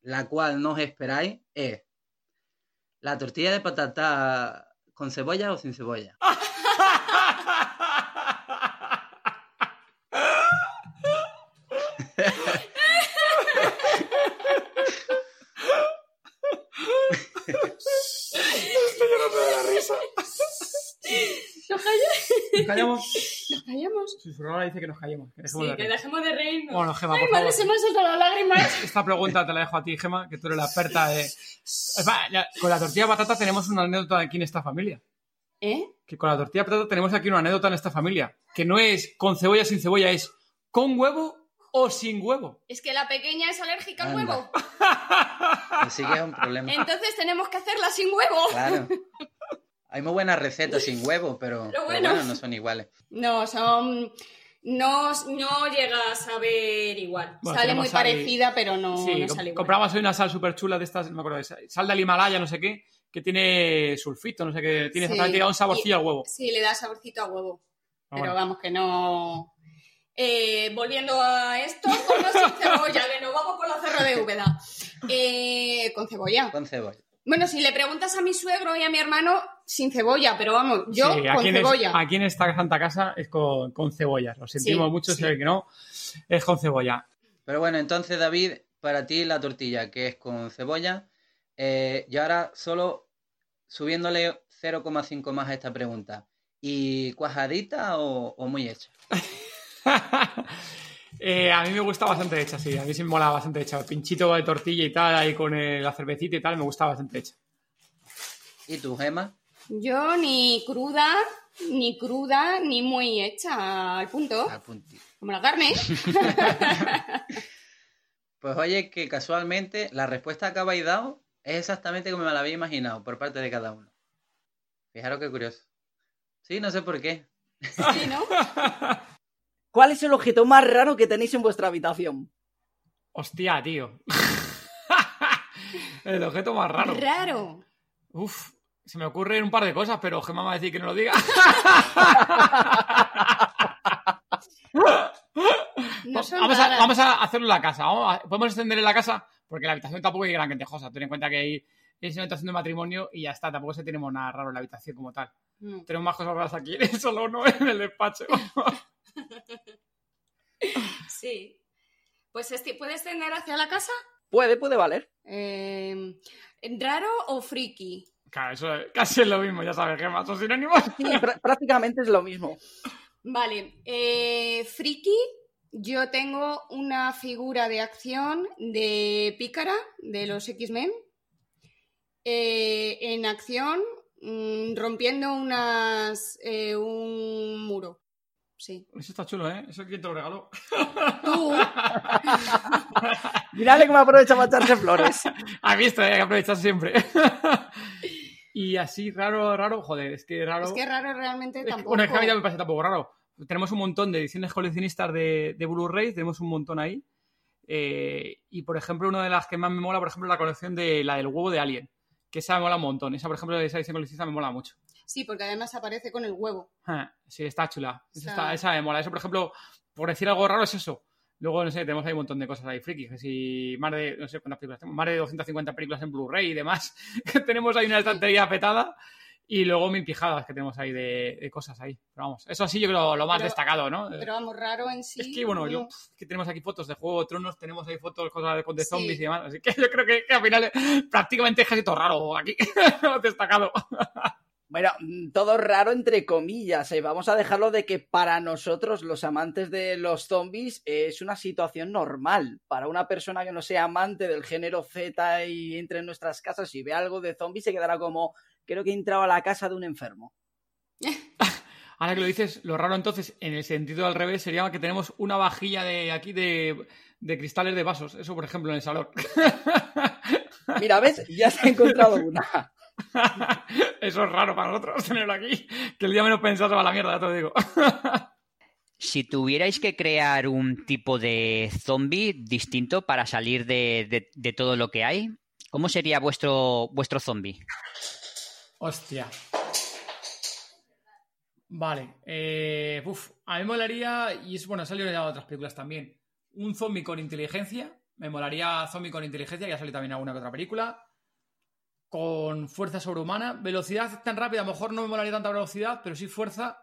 la cual no os esperáis, es la tortilla de patata con cebolla o sin cebolla. Nos callamos. Nos callamos. Nos callamos. Dice que nos callemos. Que dejemos Sí, de que dejemos de reírnos. Bueno, Gema, Ay, por madre, favor. se me han soltado las lágrimas. Esta pregunta te la dejo a ti, Gema, que tú eres la experta de... Es más, ya, Con la tortilla de patata tenemos una anécdota aquí en esta familia. ¿Eh? Que con la tortilla de patata tenemos aquí una anécdota en esta familia. Que no es con cebolla sin cebolla, es con huevo o sin huevo. Es que la pequeña es alérgica al huevo. Así que es un problema. Entonces tenemos que hacerla sin huevo. Claro. Hay muy buenas recetas sin huevo, pero, pero bueno. bueno, no son iguales. No, son. No, no llega a saber igual. Bueno, sale muy sal- parecida, pero no, sí, no com- sale igual. compramos hoy una sal súper chula de estas, no me acuerdo, de esa- sal del Himalaya, no sé qué, que tiene sulfito, no sé qué, tiene Sí. exactamente un saborcillo al huevo. Sí, le da saborcito a huevo. Ah, Pero bueno. vamos, que no. Eh, volviendo a esto, con sin cebolla, que nos vamos por la cerra de Úbeda. Eh, con cebolla. Con cebolla. Bueno, si le preguntas a mi suegro y a mi hermano, sin cebolla, pero vamos, yo Sí, con aquí, en es- cebolla. aquí en esta Santa Casa es con, con cebollas. Lo sentimos Sí, mucho, sí. sé que no. Es con cebolla. Pero bueno, entonces David, para ti la tortilla que es con cebolla. eh, y ahora solo subiéndole 0,5 más a esta pregunta. ¿Y cuajadita o, o muy hecha? Eh, a mí me gusta bastante hecha, sí. A mí sí me mola bastante hecha. El pinchito de tortilla y tal, ahí con la cervecita y tal, me gusta bastante hecha. ¿Y tú, Gema? Yo ni cruda, ni cruda, ni muy hecha al punto, Al puntito. como la carne. Pues oye, que casualmente la respuesta que habéis dado es exactamente como me la había imaginado por parte de cada uno. Fijaros qué curioso. Sí, no sé por qué. Sí, ¿no? ¿Cuál es el objeto más raro que tenéis en vuestra habitación? Hostia, tío. El objeto más raro. Raro. Uf, se me ocurren un par de cosas, pero Gemma me va a decir que no lo diga. No vamos, a, raras. vamos a hacerlo en la casa. Vamos a- podemos extender en la casa porque la habitación tampoco es gran quentejosa. Ten en cuenta que hay, es una habitación de matrimonio y ya está. Tampoco se tenemos nada raro en la habitación como tal. Mm. Tenemos más cosas raras aquí en el salón, no en el despacho. Sí. Pues este, ¿puedes tender hacia la casa? Puede, puede valer. Eh, ¿Raro o friki? claro, eso es- casi es lo mismo, ya sabes, Gemma. Son sinónimos. Sí, pr- prácticamente es lo mismo. Vale, eh, friki, yo tengo una figura de acción de Pícara de los X-Men eh, en acción mm, rompiendo unas eh, un muro. Sí. Eso está chulo, ¿eh? ¿Eso quién te lo regaló? Tú, Mirale cómo aprovecha para echarse flores. Has visto, hay que aprovechar siempre. y así, raro, raro, joder, es que raro. es que raro realmente Es que- tampoco. bueno, es que a mí me parece tampoco raro. Tenemos un montón de ediciones coleccionistas de, de Blu-ray, tenemos un montón ahí. Eh, y por ejemplo, una de las que más me mola, por ejemplo, es la colección de la del huevo de Alien. Que esa me mola un montón. Esa, por ejemplo, esa edición coleccionista me mola mucho. Sí, porque además aparece con el huevo. Ah, Sí, está chula. Esa, O sea- está- esa me mola. Eso, por ejemplo, por decir algo raro, es eso. Luego, no sé, tenemos ahí un montón de cosas ahí frikis. Que si más de, no sé cuántas películas tenemos, más de 250 películas en Blu-ray y demás. Que tenemos ahí una estantería petada. Y luego mil pijadas que tenemos ahí de, de cosas ahí. Pero vamos, eso sí yo creo lo más Pero- destacado, ¿no? Pero vamos, raro en sí. es que, bueno, yo, no. pf, que tenemos aquí fotos de Juego de Tronos, tenemos ahí fotos, cosas de, de Sí. zombies y demás. Así que yo creo que, que al final prácticamente es casi todo raro aquí. destacado. Bueno, mm, todo raro entre comillas. eh. Vamos a dejarlo de que para nosotros, los amantes de los zombies, es una situación normal. Para una persona que no sea amante del género Z y entre en nuestras casas y ve algo de zombies, se quedará como, creo que he entrado a la casa de un enfermo. Ahora que lo dices, lo raro entonces, en el sentido al revés, sería que tenemos una vajilla de aquí de, de cristales de vasos. Eso, por ejemplo, en el salón. Mira, ¿ves? Ya se ha encontrado una. Eso es raro para nosotros tenerlo aquí. Que el día menos pensado va la mierda, ya te lo digo. Si tuvierais que crear un tipo de zombie distinto para salir de, de- de todo lo que hay, ¿cómo sería vuestro, vuestro zombie? Hostia. Vale. Eh, uf, a mí me molaría, y es bueno, ha salido ya de otras películas también, un zombie con inteligencia. Me molaría zombie con inteligencia, ya ha salido también alguna que otra película. Con fuerza sobrehumana. Velocidad tan rápida, a lo mejor no me molaría tanta velocidad, pero sí fuerza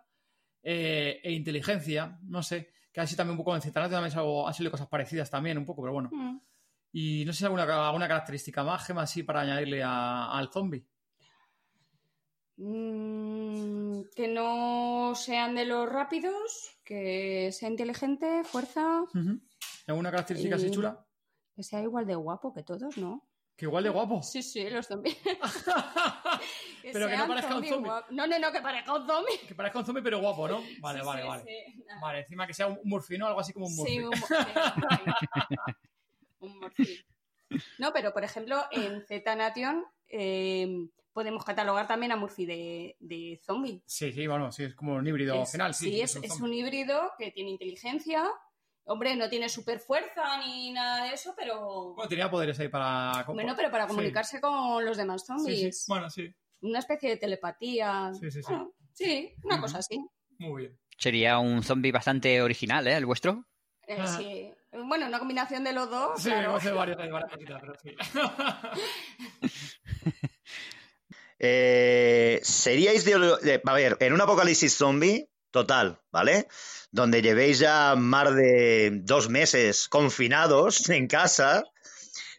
eh, e inteligencia. No sé. Que así también un poco en Zetanato también es algo, han salido cosas parecidas también, un poco, pero bueno. Mm. Y no sé si alguna, alguna característica más, Gema, así para añadirle a- al zombie. Mm, que no sean de los rápidos, que sea inteligente, fuerza. ¿Alguna característica así Eh, chula? que sea igual de guapo que todos, ¿no? Que igual de guapo. Sí, sí, los zombies. Pero que no parezca un zombie. No, no, no, que parezca un zombie. Que parezca un zombie, pero guapo, ¿no? Vale, Sí, vale, sí, vale. sí. Vale, encima que sea un murfino, algo así como un Sí, murfino. un, mo- sí, un morfín. No, pero por ejemplo, en Z Nation eh, podemos catalogar también a Murphy de, de zombie. Sí, sí, bueno, sí, es como un híbrido Es- final. Sí, es, un es zombie. un híbrido que tiene inteligencia. Hombre, no tiene super fuerza ni nada de eso, pero. Bueno, tenía poderes ahí para. Bueno, pero para Sí. comunicarse con los demás Sí, zombies. sí, bueno, sí, Una especie de telepatía. Sí, sí, sí. Bueno, sí, una cosa así. muy bien. Sería un zombie bastante original, ¿eh? El vuestro. Eh, Ah. sí. Bueno, una combinación de los dos. Sí, claro. hemos hecho varias, varias cositas, pero sí. Eh, ¿Seríais de, de- A ver, en un apocalipsis zombie total, ¿vale? Donde llevéis ya más de dos meses confinados en casa,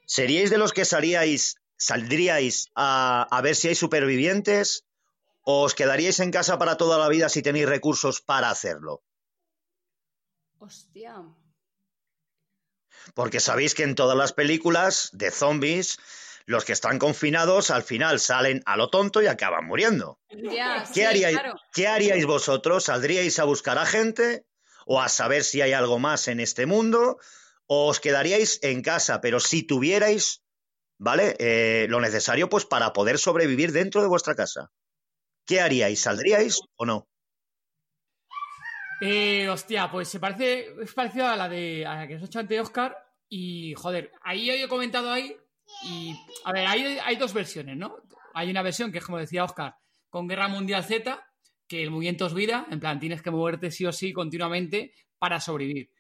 ¿seríais de los que salíais, saldríais a, a ver si hay supervivientes o os quedaríais en casa para toda la vida si tenéis recursos para hacerlo? Hostia. Porque sabéis que en todas las películas de zombies, los que están confinados al final salen a lo tonto y acaban muriendo. Ya, ¿Qué, sí, haríais, claro. ¿Qué haríais vosotros? ¿Saldríais a buscar a gente o a saber si hay algo más en este mundo? ¿O os quedaríais en casa, pero si tuvierais, ¿vale? Eh, lo necesario pues para poder sobrevivir dentro de vuestra casa. ¿Qué haríais? ¿Saldríais o no? Eh, hostia, pues se parece, es parecido a la de a la que nos ha hecho ante Oscar. Y, joder, ahí yo he comentado ahí. Y, a ver, hay, hay dos versiones, ¿no? Hay una versión que es como decía Oscar, con Guerra Mundial Z, que el movimiento es vida, en plan, tienes que moverte sí o sí continuamente para sobrevivir.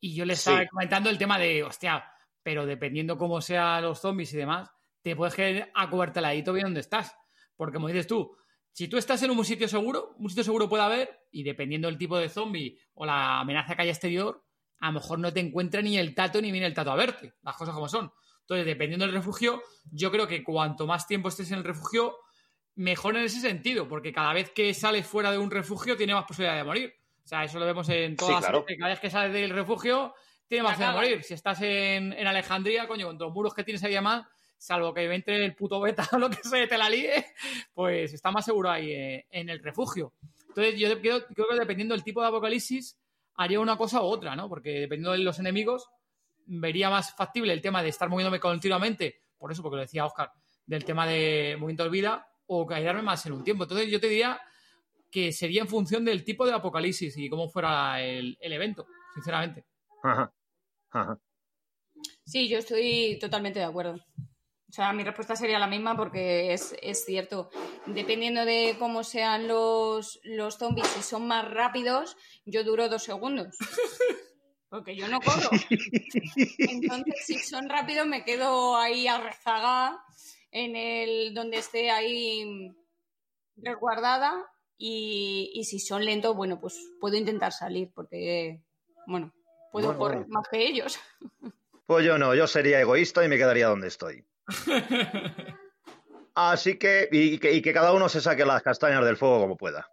Y yo le estaba Sí. comentando el tema de, hostia, pero dependiendo cómo sean los zombies y demás, te puedes quedar acuarteladito bien donde estás. Porque como dices tú, si tú estás en un sitio seguro, un sitio seguro puede haber, y dependiendo del tipo de zombie o la amenaza que haya exterior, a lo mejor no te encuentra ni el tato ni viene el tato a verte, las cosas como son. Entonces, dependiendo del refugio, yo creo que cuanto más tiempo estés en el refugio, mejor en ese sentido, porque cada vez que sales fuera de un refugio tiene más posibilidad de morir. O sea, eso lo vemos en todas Sí, claro. Cada vez que sales del refugio, tiene más opción de morir. Si estás en, en Alejandría, coño, con todos los muros que tienes ahí además, salvo que entre el puto beta o lo que sea, te la líe, pues está más seguro ahí eh, en el refugio. Entonces, yo creo, creo que dependiendo del tipo de apocalipsis, haría una cosa u otra, ¿no? Porque dependiendo de los enemigos, vería más factible el tema de estar moviéndome continuamente, por eso, porque lo decía Oscar, del tema de movimiento de vida, o quedarme más en un tiempo. Entonces, yo te diría que sería en función del tipo de apocalipsis y cómo fuera el, el evento, sinceramente. Ajá. Ajá. Sí, yo estoy totalmente de acuerdo. O sea, mi respuesta sería la misma porque es, es cierto. Dependiendo de cómo sean los, los zombies, si son más rápidos, yo duro dos segundos. Porque yo no corro. Entonces, si son rápidos, me quedo ahí a rezagar en el donde esté ahí resguardada. Y, y si son lentos, bueno, pues puedo intentar salir porque, bueno, puedo Bueno, correr bueno. más que ellos. Pues yo no, yo sería egoísta y me quedaría donde estoy. Así que y, que, y que cada uno se saque las castañas del fuego como pueda.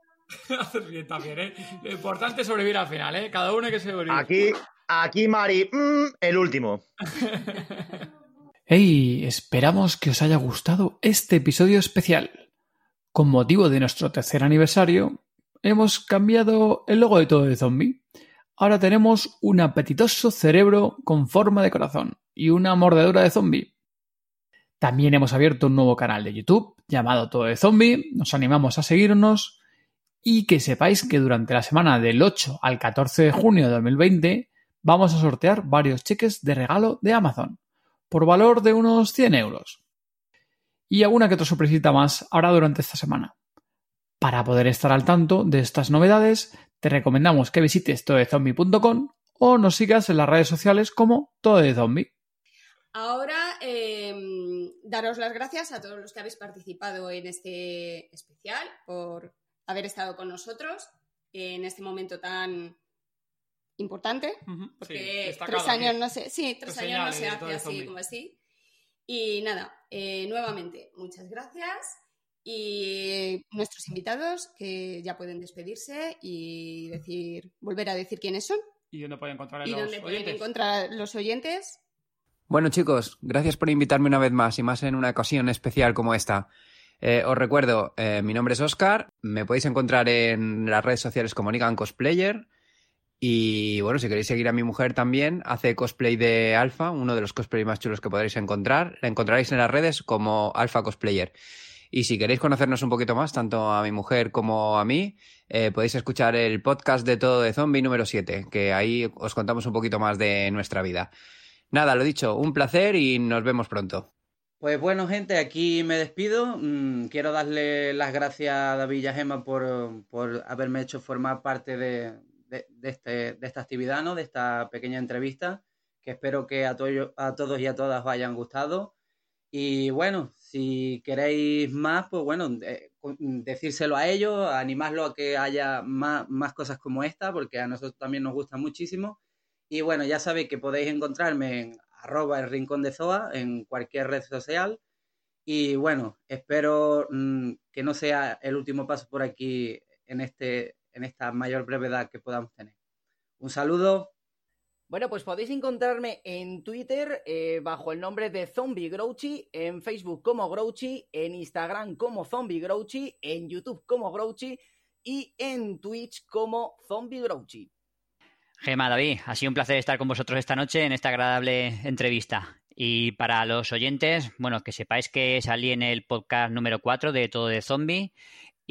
Haces bien también, ¿eh? Lo importante es sobrevivir al final, ¿eh? Cada uno hay que sobrevivir. Aquí, aquí Mari, mm, el último. Hey, esperamos que os haya gustado este episodio especial. Con motivo de nuestro tercer aniversario, hemos cambiado el logo de todo de zombie. Ahora tenemos un apetitoso cerebro con forma de corazón y una mordedura de zombie. También hemos abierto un nuevo canal de YouTube llamado Todo de Zombie. Nos animamos a seguirnos y que sepáis que durante la semana del 8 al 14 de junio de 2020 vamos a sortear varios cheques de regalo de Amazon por valor de unos 100 euros. Y alguna que otra sorpresita más ahora durante esta semana. Para poder estar al tanto de estas novedades, te recomendamos que visites tododezombie.com o nos sigas en las redes sociales como Todo. Ahora, eh, daros las gracias a todos los que habéis participado en este especial por haber estado con nosotros en este momento tan importante, porque tres años no se, sí, tres años no se hace así como así. Y nada, eh, nuevamente, muchas gracias. Y nuestros invitados que ya pueden despedirse y decir, volver a decir quiénes son ¿Y dónde pueden encontrar y los dónde pueden oyentes? encontrar los oyentes. Bueno chicos, gracias por invitarme una vez más y más en una ocasión especial como esta. Eh, os recuerdo, eh, mi nombre es Oscar, me podéis encontrar en las redes sociales como Nigan Cosplayer y bueno, si queréis seguir a mi mujer también, hace cosplay de Alpha, uno de los cosplays más chulos que podréis encontrar. La encontraréis en las redes como Alpha Cosplayer. Y si queréis conocernos un poquito más, tanto a mi mujer como a mí, eh, podéis escuchar el podcast de Todo de Zombie número 7, que ahí os contamos un poquito más de nuestra vida. Nada, lo dicho, un placer y nos vemos pronto. Pues bueno, gente, aquí me despido. Mm, quiero darle las gracias a David y a Gemma por, por haberme hecho formar parte de, de- este- de esta actividad, ¿no? De esta pequeña entrevista, que espero que a, to- a todos y a todas os hayan gustado. Y bueno, si queréis más, pues bueno, eh, decírselo a ellos, animarlo a que haya más, más cosas como esta, porque a nosotros también nos gusta muchísimo. Y bueno, ya sabéis que podéis encontrarme en arroba el rincón de Zoa en cualquier red social. Y bueno, espero mm, que no sea el último paso por aquí en, este, en esta mayor brevedad que podamos tener. Un saludo. Bueno, pues podéis encontrarme en Twitter eh, bajo el nombre de Zombie Grouchy, en Facebook como Grouchy, en Instagram como Zombie Grouchy, en YouTube como Grouchy y en Twitch como Zombie Grouchy. Gema, David, ha sido un placer estar con vosotros esta noche en esta agradable entrevista. Y para los oyentes, bueno, que sepáis que salí en el podcast número 4 de Todo de Zombie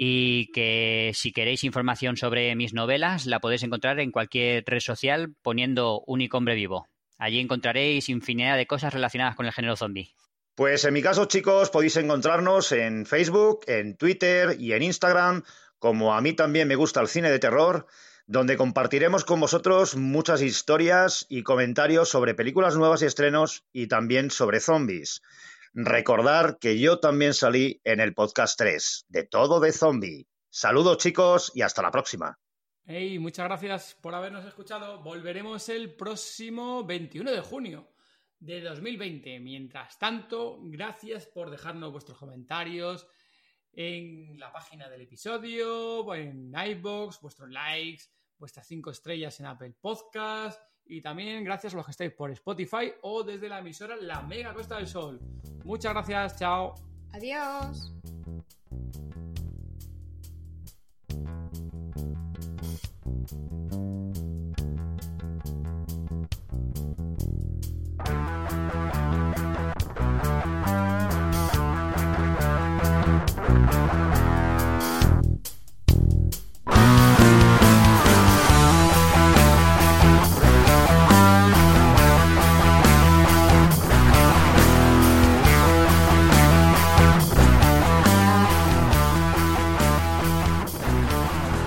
y que si queréis información sobre mis novelas la podéis encontrar en cualquier red social poniendo Único Hombre Vivo. Allí encontraréis infinidad de cosas relacionadas con el género zombie. Pues en mi caso, chicos, podéis encontrarnos en Facebook, en Twitter y en Instagram, como a mí también me gusta el cine de terror, donde compartiremos con vosotros muchas historias y comentarios sobre películas nuevas y estrenos y también sobre zombies. Recordar que yo también salí en el podcast 3 de Todo de Zombie. Saludos chicos y hasta la próxima. Hey, muchas gracias por habernos escuchado. Volveremos el próximo 21 de junio de 2020. Mientras tanto, gracias por dejarnos vuestros comentarios en la página del episodio, en iBox, vuestros likes, vuestras cinco estrellas en Apple Podcast y también gracias a los que estáis por Spotify o desde la emisora La Mega Costa del Sol. Muchas gracias, chao. Adiós.